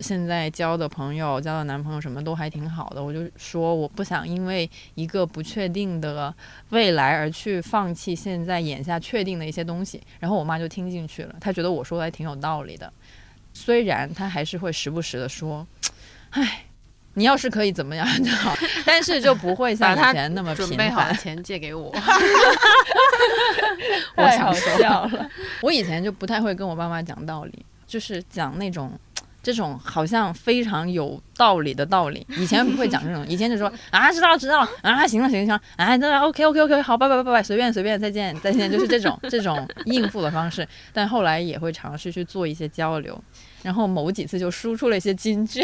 现在交的朋友、交的男朋友什么都还挺好的。我就说，我不想因为一个不确定的未来而去放弃现在眼下确定的一些东西。然后我妈就听进去了，她觉得我说的还挺有道理的。虽然他还是会时不时的说：“ 唉，你要是可以怎么样就好。”但是就不会像以前那么准备好钱借给我。我想笑了！我以前就不太会跟我爸妈讲道理，就是讲那种。这种好像非常有道理的道理。以前不会讲这种，以前就说啊知道了知道了啊行了行了行了，啊那 OK OK OK 好拜拜拜拜拜随便随便再见再见，就是这种 这种应付的方式。但后来也会尝试去做一些交流，然后某几次就输出了一些金句，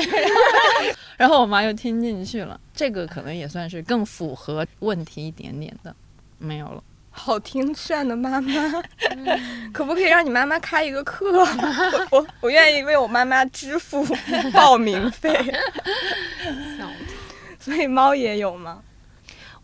然后我妈又听进去了。这个可能也算是更符合问题一点点的，没有了。好听劝的妈妈，可不可以让你妈妈开一个课？我我我愿意为我妈妈支付 报名费。所以猫也有吗？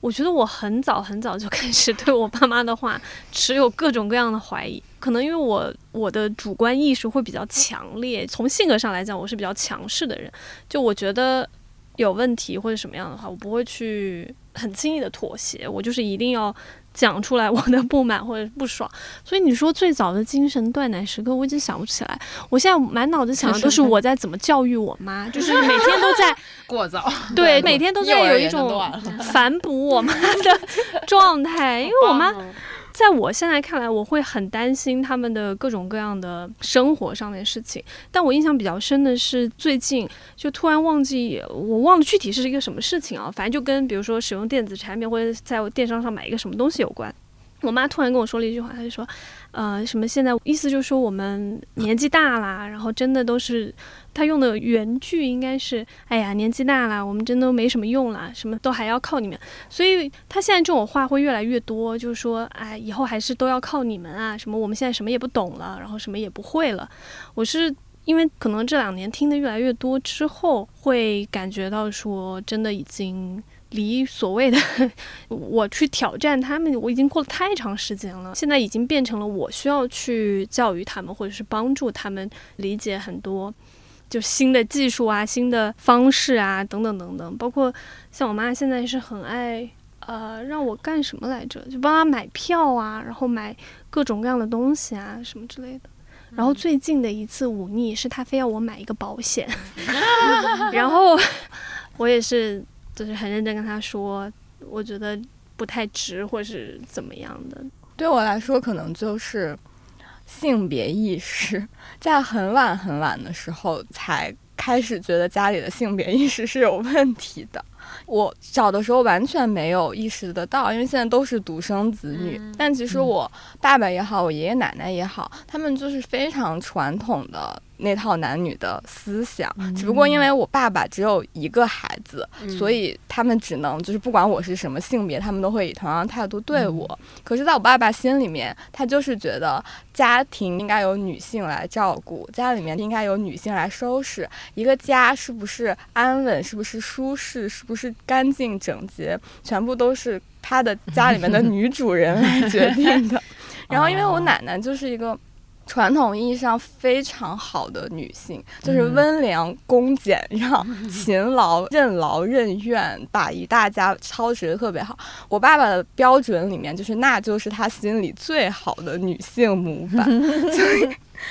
我觉得我很早很早就开始对我爸妈的话持有各种各样的怀疑，可能因为我我的主观意识会比较强烈，从性格上来讲，我是比较强势的人。就我觉得有问题或者什么样的话，我不会去很轻易的妥协，我就是一定要。讲出来我的不满或者不爽，所以你说最早的精神断奶时刻，我已经想不起来。我现在满脑子想的都是我在怎么教育我妈，就是每天都在过早，对，每天都在有一种 反哺我妈的状态，因为我妈。在我现在看来，我会很担心他们的各种各样的生活上面事情。但我印象比较深的是，最近就突然忘记，我忘了具体是一个什么事情啊。反正就跟比如说使用电子产品或者在电商上买一个什么东西有关。我妈突然跟我说了一句话，她就说：“呃，什么现在意思就是说我们年纪大啦，然后真的都是。”她用的原句应该是：“哎呀，年纪大了，我们真的没什么用了，什么都还要靠你们。”所以她现在这种话会越来越多，就是说：“哎，以后还是都要靠你们啊！什么我们现在什么也不懂了，然后什么也不会了。”我是因为可能这两年听的越来越多之后，会感觉到说，真的已经离所谓的 我去挑战他们，我已经过了太长时间了。现在已经变成了我需要去教育他们，或者是帮助他们理解很多。就新的技术啊，新的方式啊，等等等等，包括像我妈现在是很爱，呃，让我干什么来着？就帮她买票啊，然后买各种各样的东西啊，什么之类的。然后最近的一次忤逆是她非要我买一个保险，然后我也是就是很认真跟他说，我觉得不太值或是怎么样的。对我来说，可能就是。性别意识在很晚很晚的时候才开始觉得家里的性别意识是有问题的。我小的时候完全没有意识得到，因为现在都是独生子女。但其实我爸爸也好，我爷爷奶奶也好，他们就是非常传统的。那套男女的思想，只不过因为我爸爸只有一个孩子，所以他们只能就是不管我是什么性别，他们都会以同样态度对我。可是，在我爸爸心里面，他就是觉得家庭应该由女性来照顾，家里面应该由女性来收拾。一个家是不是安稳，是不是舒适，是不是干净整洁，全部都是他的家里面的女主人来决定的。然后，因为我奶奶就是一个。传统意义上非常好的女性，就是温良恭俭让、勤劳、任劳任怨，把一大家操持的特别好。我爸爸的标准里面，就是那就是他心里最好的女性模板，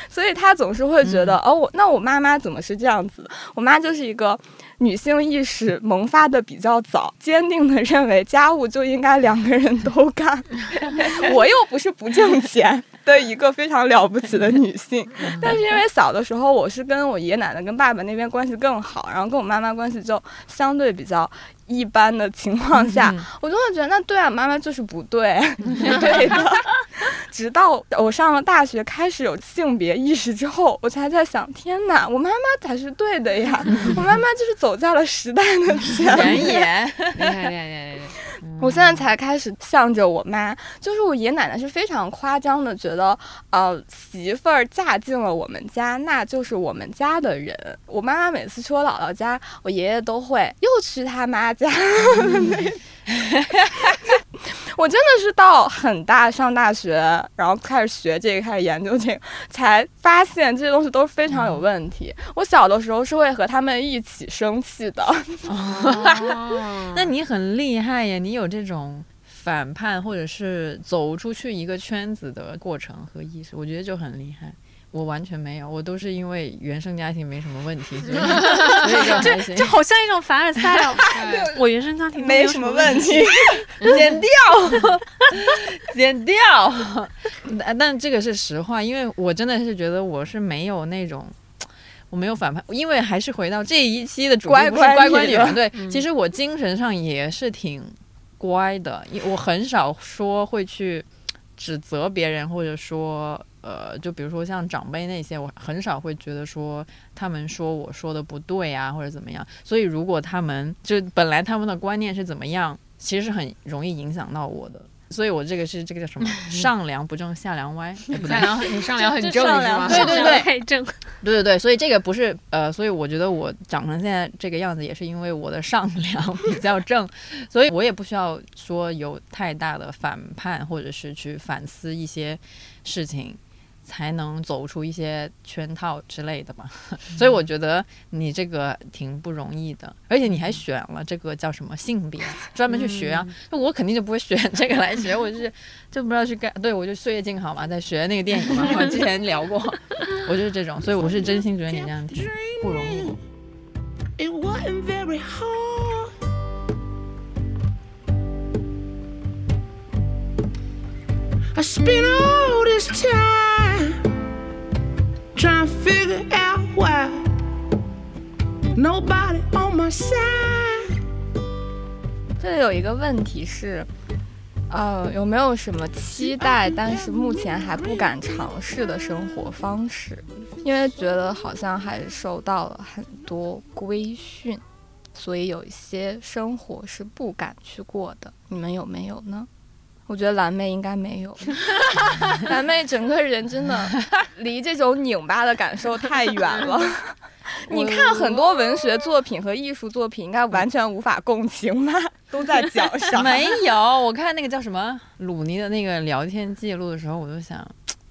所以，他总是会觉得，哦，我那我妈妈怎么是这样子？我妈就是一个女性意识萌发的比较早，坚定的认为家务就应该两个人都干，我又不是不挣钱。的一个非常了不起的女性，但是因为小的时候我是跟我爷爷奶奶跟爸爸那边关系更好，然后跟我妈妈关系就相对比较一般的情况下，我就会觉得那对啊，妈妈就是不对，对的。直到我上了大学，开始有性别意识之后，我才在想，天哪，我妈妈才是对的呀！我妈妈就是走在了时代的前沿。我现在才开始向着我妈，就是我爷爷奶奶是非常夸张的，觉得呃媳妇儿嫁进了我们家，那就是我们家的人。我妈妈每次去我姥姥家，我爷爷都会又去他妈家。我真的是到很大上大学，然后开始学这个，开始研究这个，才发现这些东西都非常有问题。我小的时候是会和他们一起生气的。那你很厉害呀，你有这种反叛或者是走出去一个圈子的过程和意识，我觉得就很厉害。我完全没有，我都是因为原生家庭没什么问题，所以 这这好像一种凡尔赛哦。我原生家庭没什么问题，剪掉，剪掉。但这个是实话，因为我真的是觉得我是没有那种。我没有反叛，因为还是回到这一期的主题乖不是乖乖乖女了女嘛？对，其实我精神上也是挺乖的，因我很少说会去指责别人，或者说呃，就比如说像长辈那些，我很少会觉得说他们说我说的不对啊，或者怎么样。所以如果他们就本来他们的观念是怎么样，其实是很容易影响到我的。所以我这个是这个叫什么？上梁不正下梁歪，哎不对上，梁你上梁很正对对对太正。对对对，所以这个不是呃，所以我觉得我长成现在这个样子，也是因为我的上梁比较正，所以我也不需要说有太大的反叛，或者是去反思一些事情，才能走出一些圈套之类的嘛。所以我觉得你这个挺不容易的，而且你还选了这个叫什么性别，专门去学啊。那我肯定就不会选这个来学，我就是 就不知道去干。对我就岁月静好嘛，在学那个电影嘛，我之前聊过。我就是这种，所以我是真心觉得你这样挺不容易。It wasn't very hard. I spent all this time trying to figure out why nobody on my side. 这里有一个问题是，呃，有没有什么期待，但是目前还不敢尝试的生活方式？因为觉得好像还受到了很多规训，所以有一些生活是不敢去过的。你们有没有呢？我觉得蓝妹应该没有，蓝妹整个人真的 离这种拧巴的感受太远了。你看很多文学作品和艺术作品，应该完全无法共情吧？都在脚上。没有，我看那个叫什么鲁尼的那个聊天记录的时候，我就想。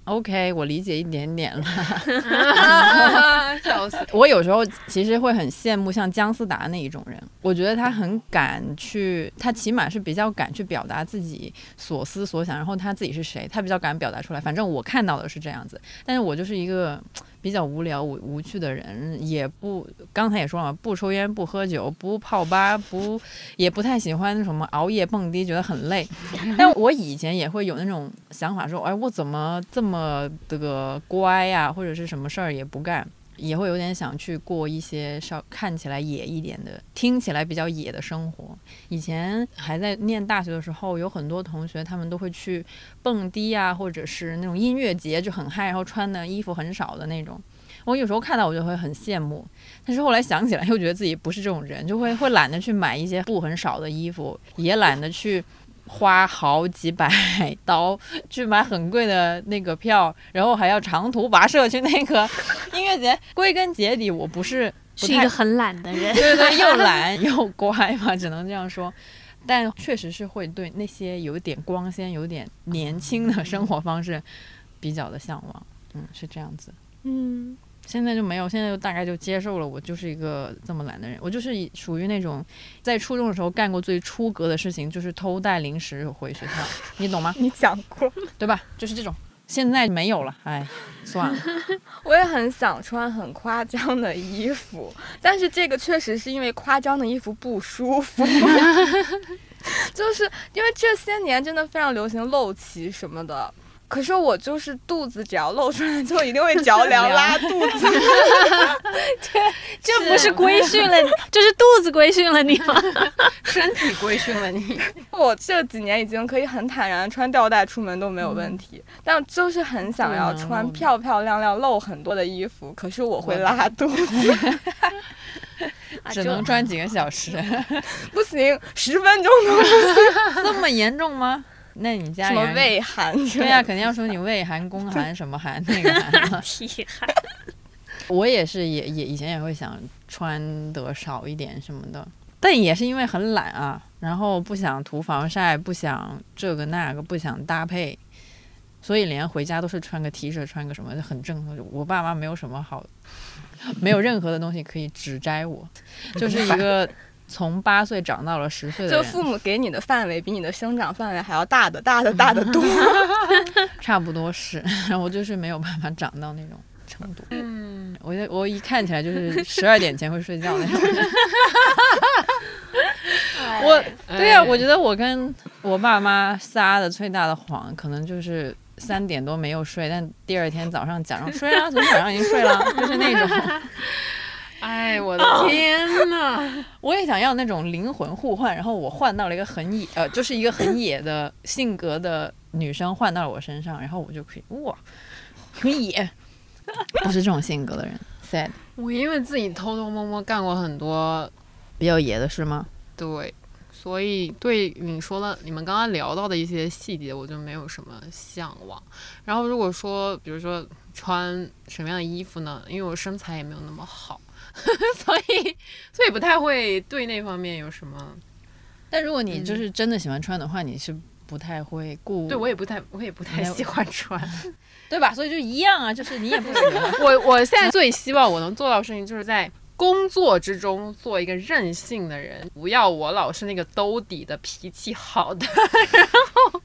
OK，我理解一点点了。笑死！我有时候其实会很羡慕像姜思达那一种人，我觉得他很敢去，他起码是比较敢去表达自己所思所想，然后他自己是谁，他比较敢表达出来。反正我看到的是这样子，但是我就是一个比较无聊无无趣的人，也不刚才也说了，不抽烟不喝酒不泡吧不也不太喜欢什么熬夜蹦迪，觉得很累。但我以前也会有那种想法说，哎，我怎么这么的乖呀、或者是什么事儿也不干。也会有点想去过一些稍看起来野一点的，听起来比较野的生活。以前还在念大学的时候，有很多同学他们都会去蹦迪啊，或者是那种音乐节，就很嗨，然后穿的衣服很少的那种。我有时候看到我就会很羡慕，但是后来想起来又觉得自己不是这种人，就会会懒得去买一些布很少的衣服，也懒得去花好几百 刀去买很贵的那个票，然后还要长途跋涉去那个 音乐节。归根结底，我不是不是一个很懒的人。对对对，又懒 又乖嘛，只能这样说。但确实是会对那些有点光鲜、有点年轻的生活方式比较的向往。嗯，是这样子。嗯，现在就没有，现在就大概就接受了，我就是一个这么懒的人。我就是属于那种在初中的时候干过最出格的事情，就是偷带零食回学校，你懂吗？你讲过。对吧？就是这种。现在没有了，哎，算了。我也很想穿很夸张的衣服，但是这个确实是因为夸张的衣服不舒服。就是因为这些年真的非常流行露脐什么的，可是我就是肚子只要露出来 就一定会着凉 拉肚子。这 这不是规训了你，这是肚子规训了你吗？身体规训了你。我这几年已经可以很坦然地穿吊带出门都没有问题，但就是很想要穿漂漂亮亮、露很多的衣服，可是我会拉肚子，只能穿几个小时，不行，十分钟都不行。这么严重吗？那你家什么人胃寒？对呀、肯定要说你胃寒、宫寒什么寒那个寒 了。屁 孩。我也是也也以前也会想穿得少一点什么的，但也是因为很懒啊，然后不想涂防晒，不想这个那个，不想搭配，所以连回家都是穿个 T 恤，穿个什么很正。我爸妈没有什么好，没有任何的东西可以指摘我，就是一个从八岁长到了十岁的，就父母给你的范围比你的生长范围还要大的大的大的 多。差不多是，我就是没有办法长到那种程度。嗯，我就我一看起来就是十二点前会睡觉那种人。我对呀、我觉得我跟我爸妈撒的最大的谎，可能就是三点多没有睡，但第二天早上假装睡了，昨天晚上已经睡了，就是那种。哎，我的天呐！我也想要那种灵魂互换，然后我换到了一个很野，呃，就是一个很野的性格的女生换到了我身上，然后我就可以哇，很野，不是这种性格的人，sad，我因为自己偷偷摸摸干过很多比较野的事吗？对，所以对你说了你们刚刚聊到的一些细节，我就没有什么向往。然后如果说，比如说穿什么样的衣服呢？因为我身材也没有那么好，所以所以不太会对那方面有什么。但如果你就是真的喜欢穿的话，你是不太会顾，对我也不太，我也不太喜欢穿。对吧？所以就一样啊，就是你也不喜欢。我我现在最希望我能做到的事情，就是在工作之中做一个任性的人，不要我老是那个兜底的脾气好的，然后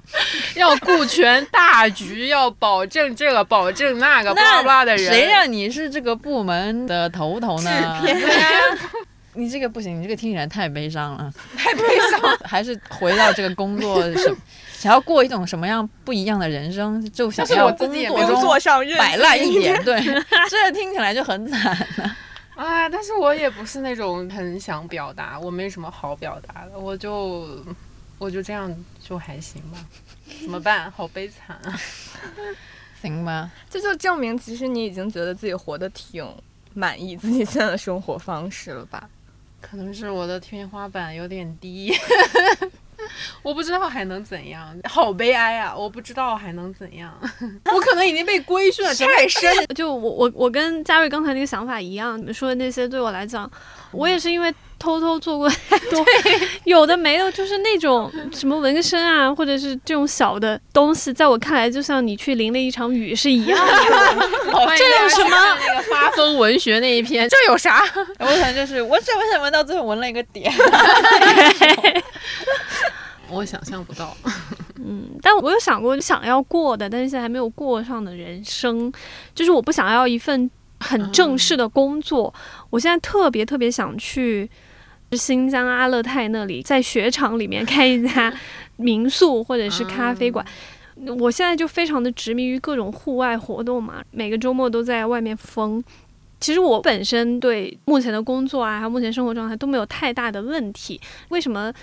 要顾全大局，要保证这个保证那个，巴拉巴拉的人。谁让你是这个部门的头头呢？你这个不行，你这个听起来太悲伤了，太悲伤。还是回到这个工作什，想要过一种什么样不一样的人生，就想要工作中做上任摆烂一点。对，这听起来就很惨。哎，但是我也不是那种很想表达，我没什么好表达的，我就我就这样就还行吧。怎么办？好悲惨啊！行吧，这就证明其实你已经觉得自己活得挺满意自己现在的生活方式了吧？可能是我的天花板有点低，我不知道还能怎样，好悲哀啊！我不知道还能怎样，我可能已经被规训了太深。就我我我跟嘉瑞刚才那个想法一样，你们说的那些对我来讲，我也是因为偷偷做过太多有的没有，就是那种什么纹身啊，或者是这种小的东西，在我看来就像你去淋了一场雨是一样的。这有什么？那个发疯文学那一篇，这有啥？我可能就是我怎么想闻到最后闻了一个点。我想象不到。嗯，但我有想过想要过的，但是现在还没有过上的人生，就是我不想要一份很正式的工作。我现在特别特别想去新疆阿勒泰那里，在雪场里面开一家 民宿或者是咖啡馆。我现在就非常的执迷于各种户外活动嘛，每个周末都在外面疯。其实我本身对目前的工作啊，还有目前生活状态都没有太大的问题。为什么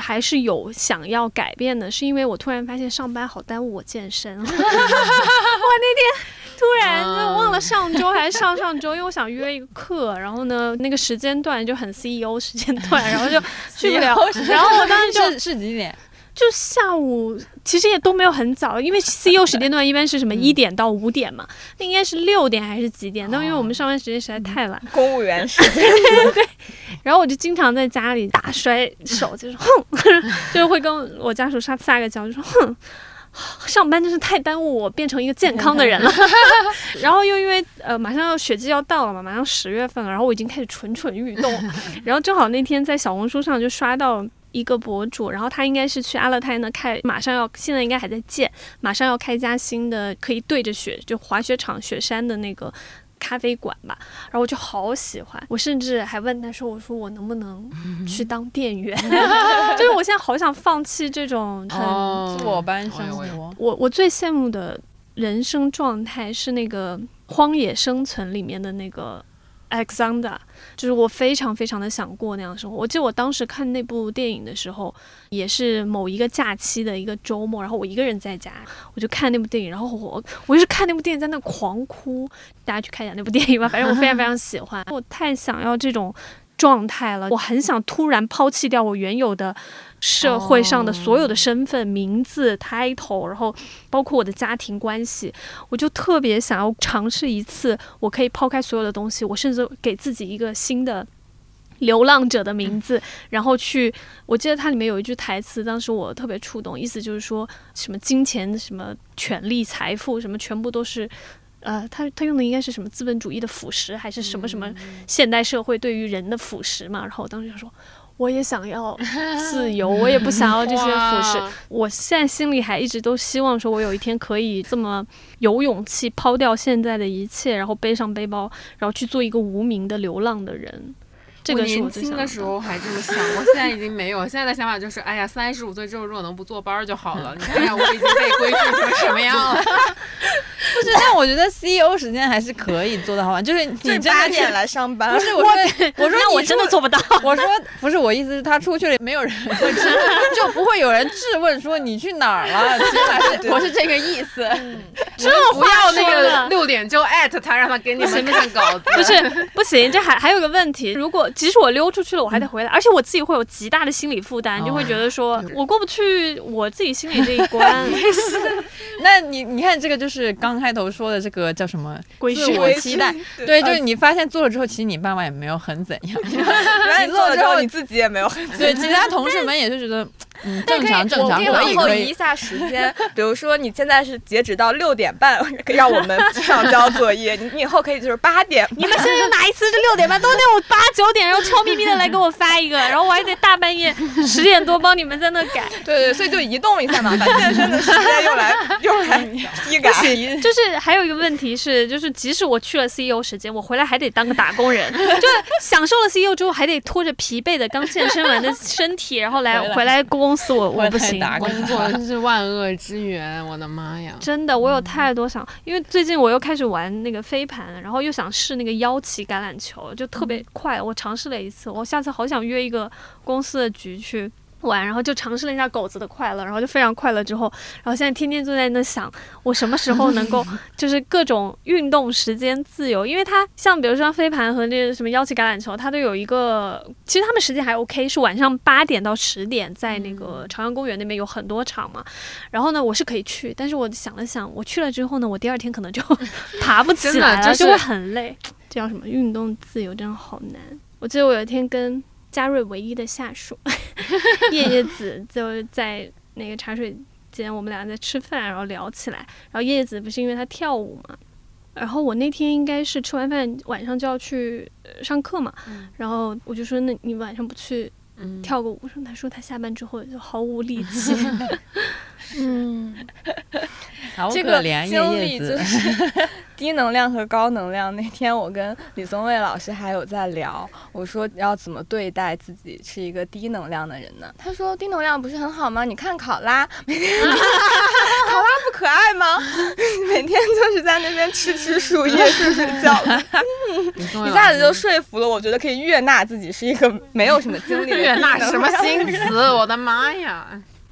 还是有想要改变的？是因为我突然发现上班好耽误我健身。我那天突然就忘了上周还是上上周，因为我想约一个课，然后呢那个时间段就很 CEO 时间段，然后就去不了。然后我当时就是是几点？就下午，其实也都没有很早，因为 CEO 时间段一般是什么一点到五点嘛，那应该是六点还是几点？但因为我们上班时间实在太晚，公务员时间 对，然后我就经常在家里打摔手，就是哼，就是会跟我家属撒撒个娇，就说哼。上班真是太耽误我变成一个健康的人了，然后又因为呃马上要雪季要到了嘛，马上十月份了，然后我已经开始蠢蠢欲动，然后正好那天在小红书上就刷到一个博主，然后他应该是去阿勒泰呢开，马上要现在应该还在建，马上要开一家新的可以对着雪就滑雪场雪山的那个咖啡馆吧，然后我就好喜欢，我甚至还问他说，我说我能不能去当店员 就是我现在好想放弃这种很。哦坐班生我也活，我我最羡慕的人生状态是那个《荒野生存》里面的那个 Alexander，就是我非常非常的想过那样的生活。我记得我当时看那部电影的时候，也是某一个假期的一个周末，然后我一个人在家，我就看那部电影，然后我我就是看那部电影在那狂哭。大家去看一下那部电影吧，反正我非常非常喜欢，我太想要这种。状态了，我很想突然抛弃掉我原有的社会上的所有的身份、名字、title，然后包括我的家庭关系，我就特别想要尝试一次，我可以抛开所有的东西，我甚至给自己一个新的。流浪者的名字，然后去，我记得它里面有一句台词，当时我特别触动，意思就是说什么金钱、什么权力、财富，什么全部都是，呃，他他用的应该是什么资本主义的腐蚀，还是什么什么现代社会对于人的腐蚀嘛？然后我当时就说，我也想要 自由，我也不想要这些腐蚀。我现在心里还一直都希望说，我有一天可以这么有勇气抛掉现在的一切，然后背上背包，然后去做一个无名的流浪的人。这个是年我最想要轻的时候还这么想，我现在已经没有。现在的想法就是，哎呀，三十五岁之后如果能不坐班就好了。你看看我已经被规训成什么样了。不是，但我觉得 CEO 时间还是可以做得好，就是你就是真的是八点来上班，不是我说我说那我你真的做不到。我说 不是，我意思是他出去了，没有人会质，就不会有人质问说你去哪儿了。其实还是我是这个意思。这不要那个六点就艾特他，让他给你们看稿子。不是不行，这还还有个问题，如果即使我溜出去了，我还得回来，而且我自己会有极大的心理负担，就会觉得说我过不去我自己心里这一关，那你你看这个就是刚开头说的这个叫什么规自我期待，对，就是你发现做了之后，其实你爸妈也没有很怎样，原 来你做了之后你你自己也没有很怎样。对，其他同事们也是觉得嗯正常正常，我可以往后可以可以。移一下时间，比如说你现在是截止到六点半，让我们 上交作业，你你以后可以就是八点。你们现在有哪一次是六点半？都是那种八九点，然后悄咪咪的来给我发一个，然后我还得大半夜十点多帮你们在那改。对对，所以就移动一下嘛，把健身的时间用来 用来批改。就是还有一个问题是，就是即使我去了 CEO 时间，我回来还得当个打工人，就是享受了 CEO 之后，还得拖着疲惫的刚健身完的身体，然后来回来回来公司，我我不行。打工工作真是万恶之源，我的妈呀！真的，我有太多想，因为最近我又开始玩那个飞盘，然后又想试那个腰旗橄榄球，就特别快。我尝试了一次，我下次好想约一个公司的局去玩，然后就尝试了一下狗子的快乐，然后就非常快乐。之后，然后现在天天就在那想，我什么时候能够 就是各种运动时间自由？因为它像比如说像飞盘和那个什么腰旗橄榄球，它都有一个，其实他们时间还 OK，是晚上八点到十点，在那个朝阳公园那边有很多场嘛。然后呢，我是可以去，但是我想了想，我去了之后呢，我第二天可能就 爬不起来了，就是就会很累。这叫什么？运动自由真的好难。我记得我有一天跟嘉瑞唯一的下属 叶叶子就在那个茶水间，我们俩在吃饭，然后聊起来。然后叶叶子不是因为她跳舞嘛，然后我那天应该是吃完饭晚上就要去、呃上课嘛，然后我就说那你晚上不去嗯，跳个舞？他说他下班之后就毫无力气。嗯，好这个可怜经历就是 低能量和高能量。那天我跟李宗蔚老师还有在聊，我说要怎么对待自己是一个低能量的人呢？他说低能量不是很好吗？你看考拉，每 天考拉不可爱吗？每天就是在那边吃吃树叶、睡睡觉，一下子就说服了我，觉得可以悦纳自己是一个没有什么精力的悦纳什么新词？我的妈呀！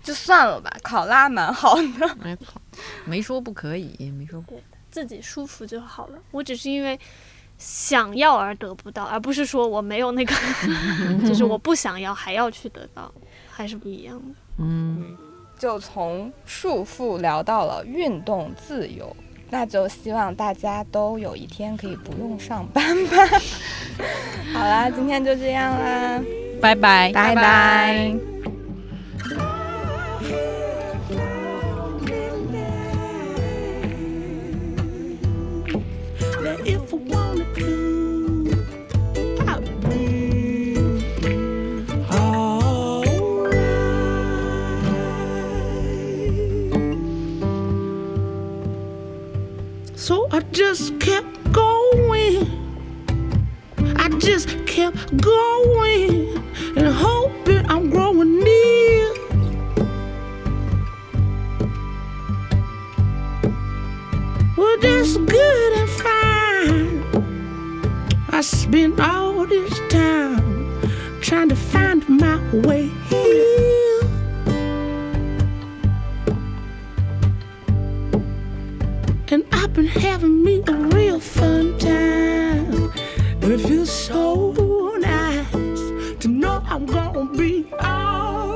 就算了吧，考拉蛮好的。没错，没说不可以，没说过。自己舒服就好了。我只是因为想要而得不到，而不是说我没有那个，就是我不想要还要去得到，还是不一样的。嗯，就从束缚聊到了运动自由，那就希望大家都有一天可以不用上班吧。好啦，今天就这样啦，拜拜。拜拜。So I just kept going. I just kept going and hoping I'm growing near. Well, that's good. I spent all this time trying to find my way here. And I've been having me a real fun time. And it feels so nice to know I'm gonna be alright.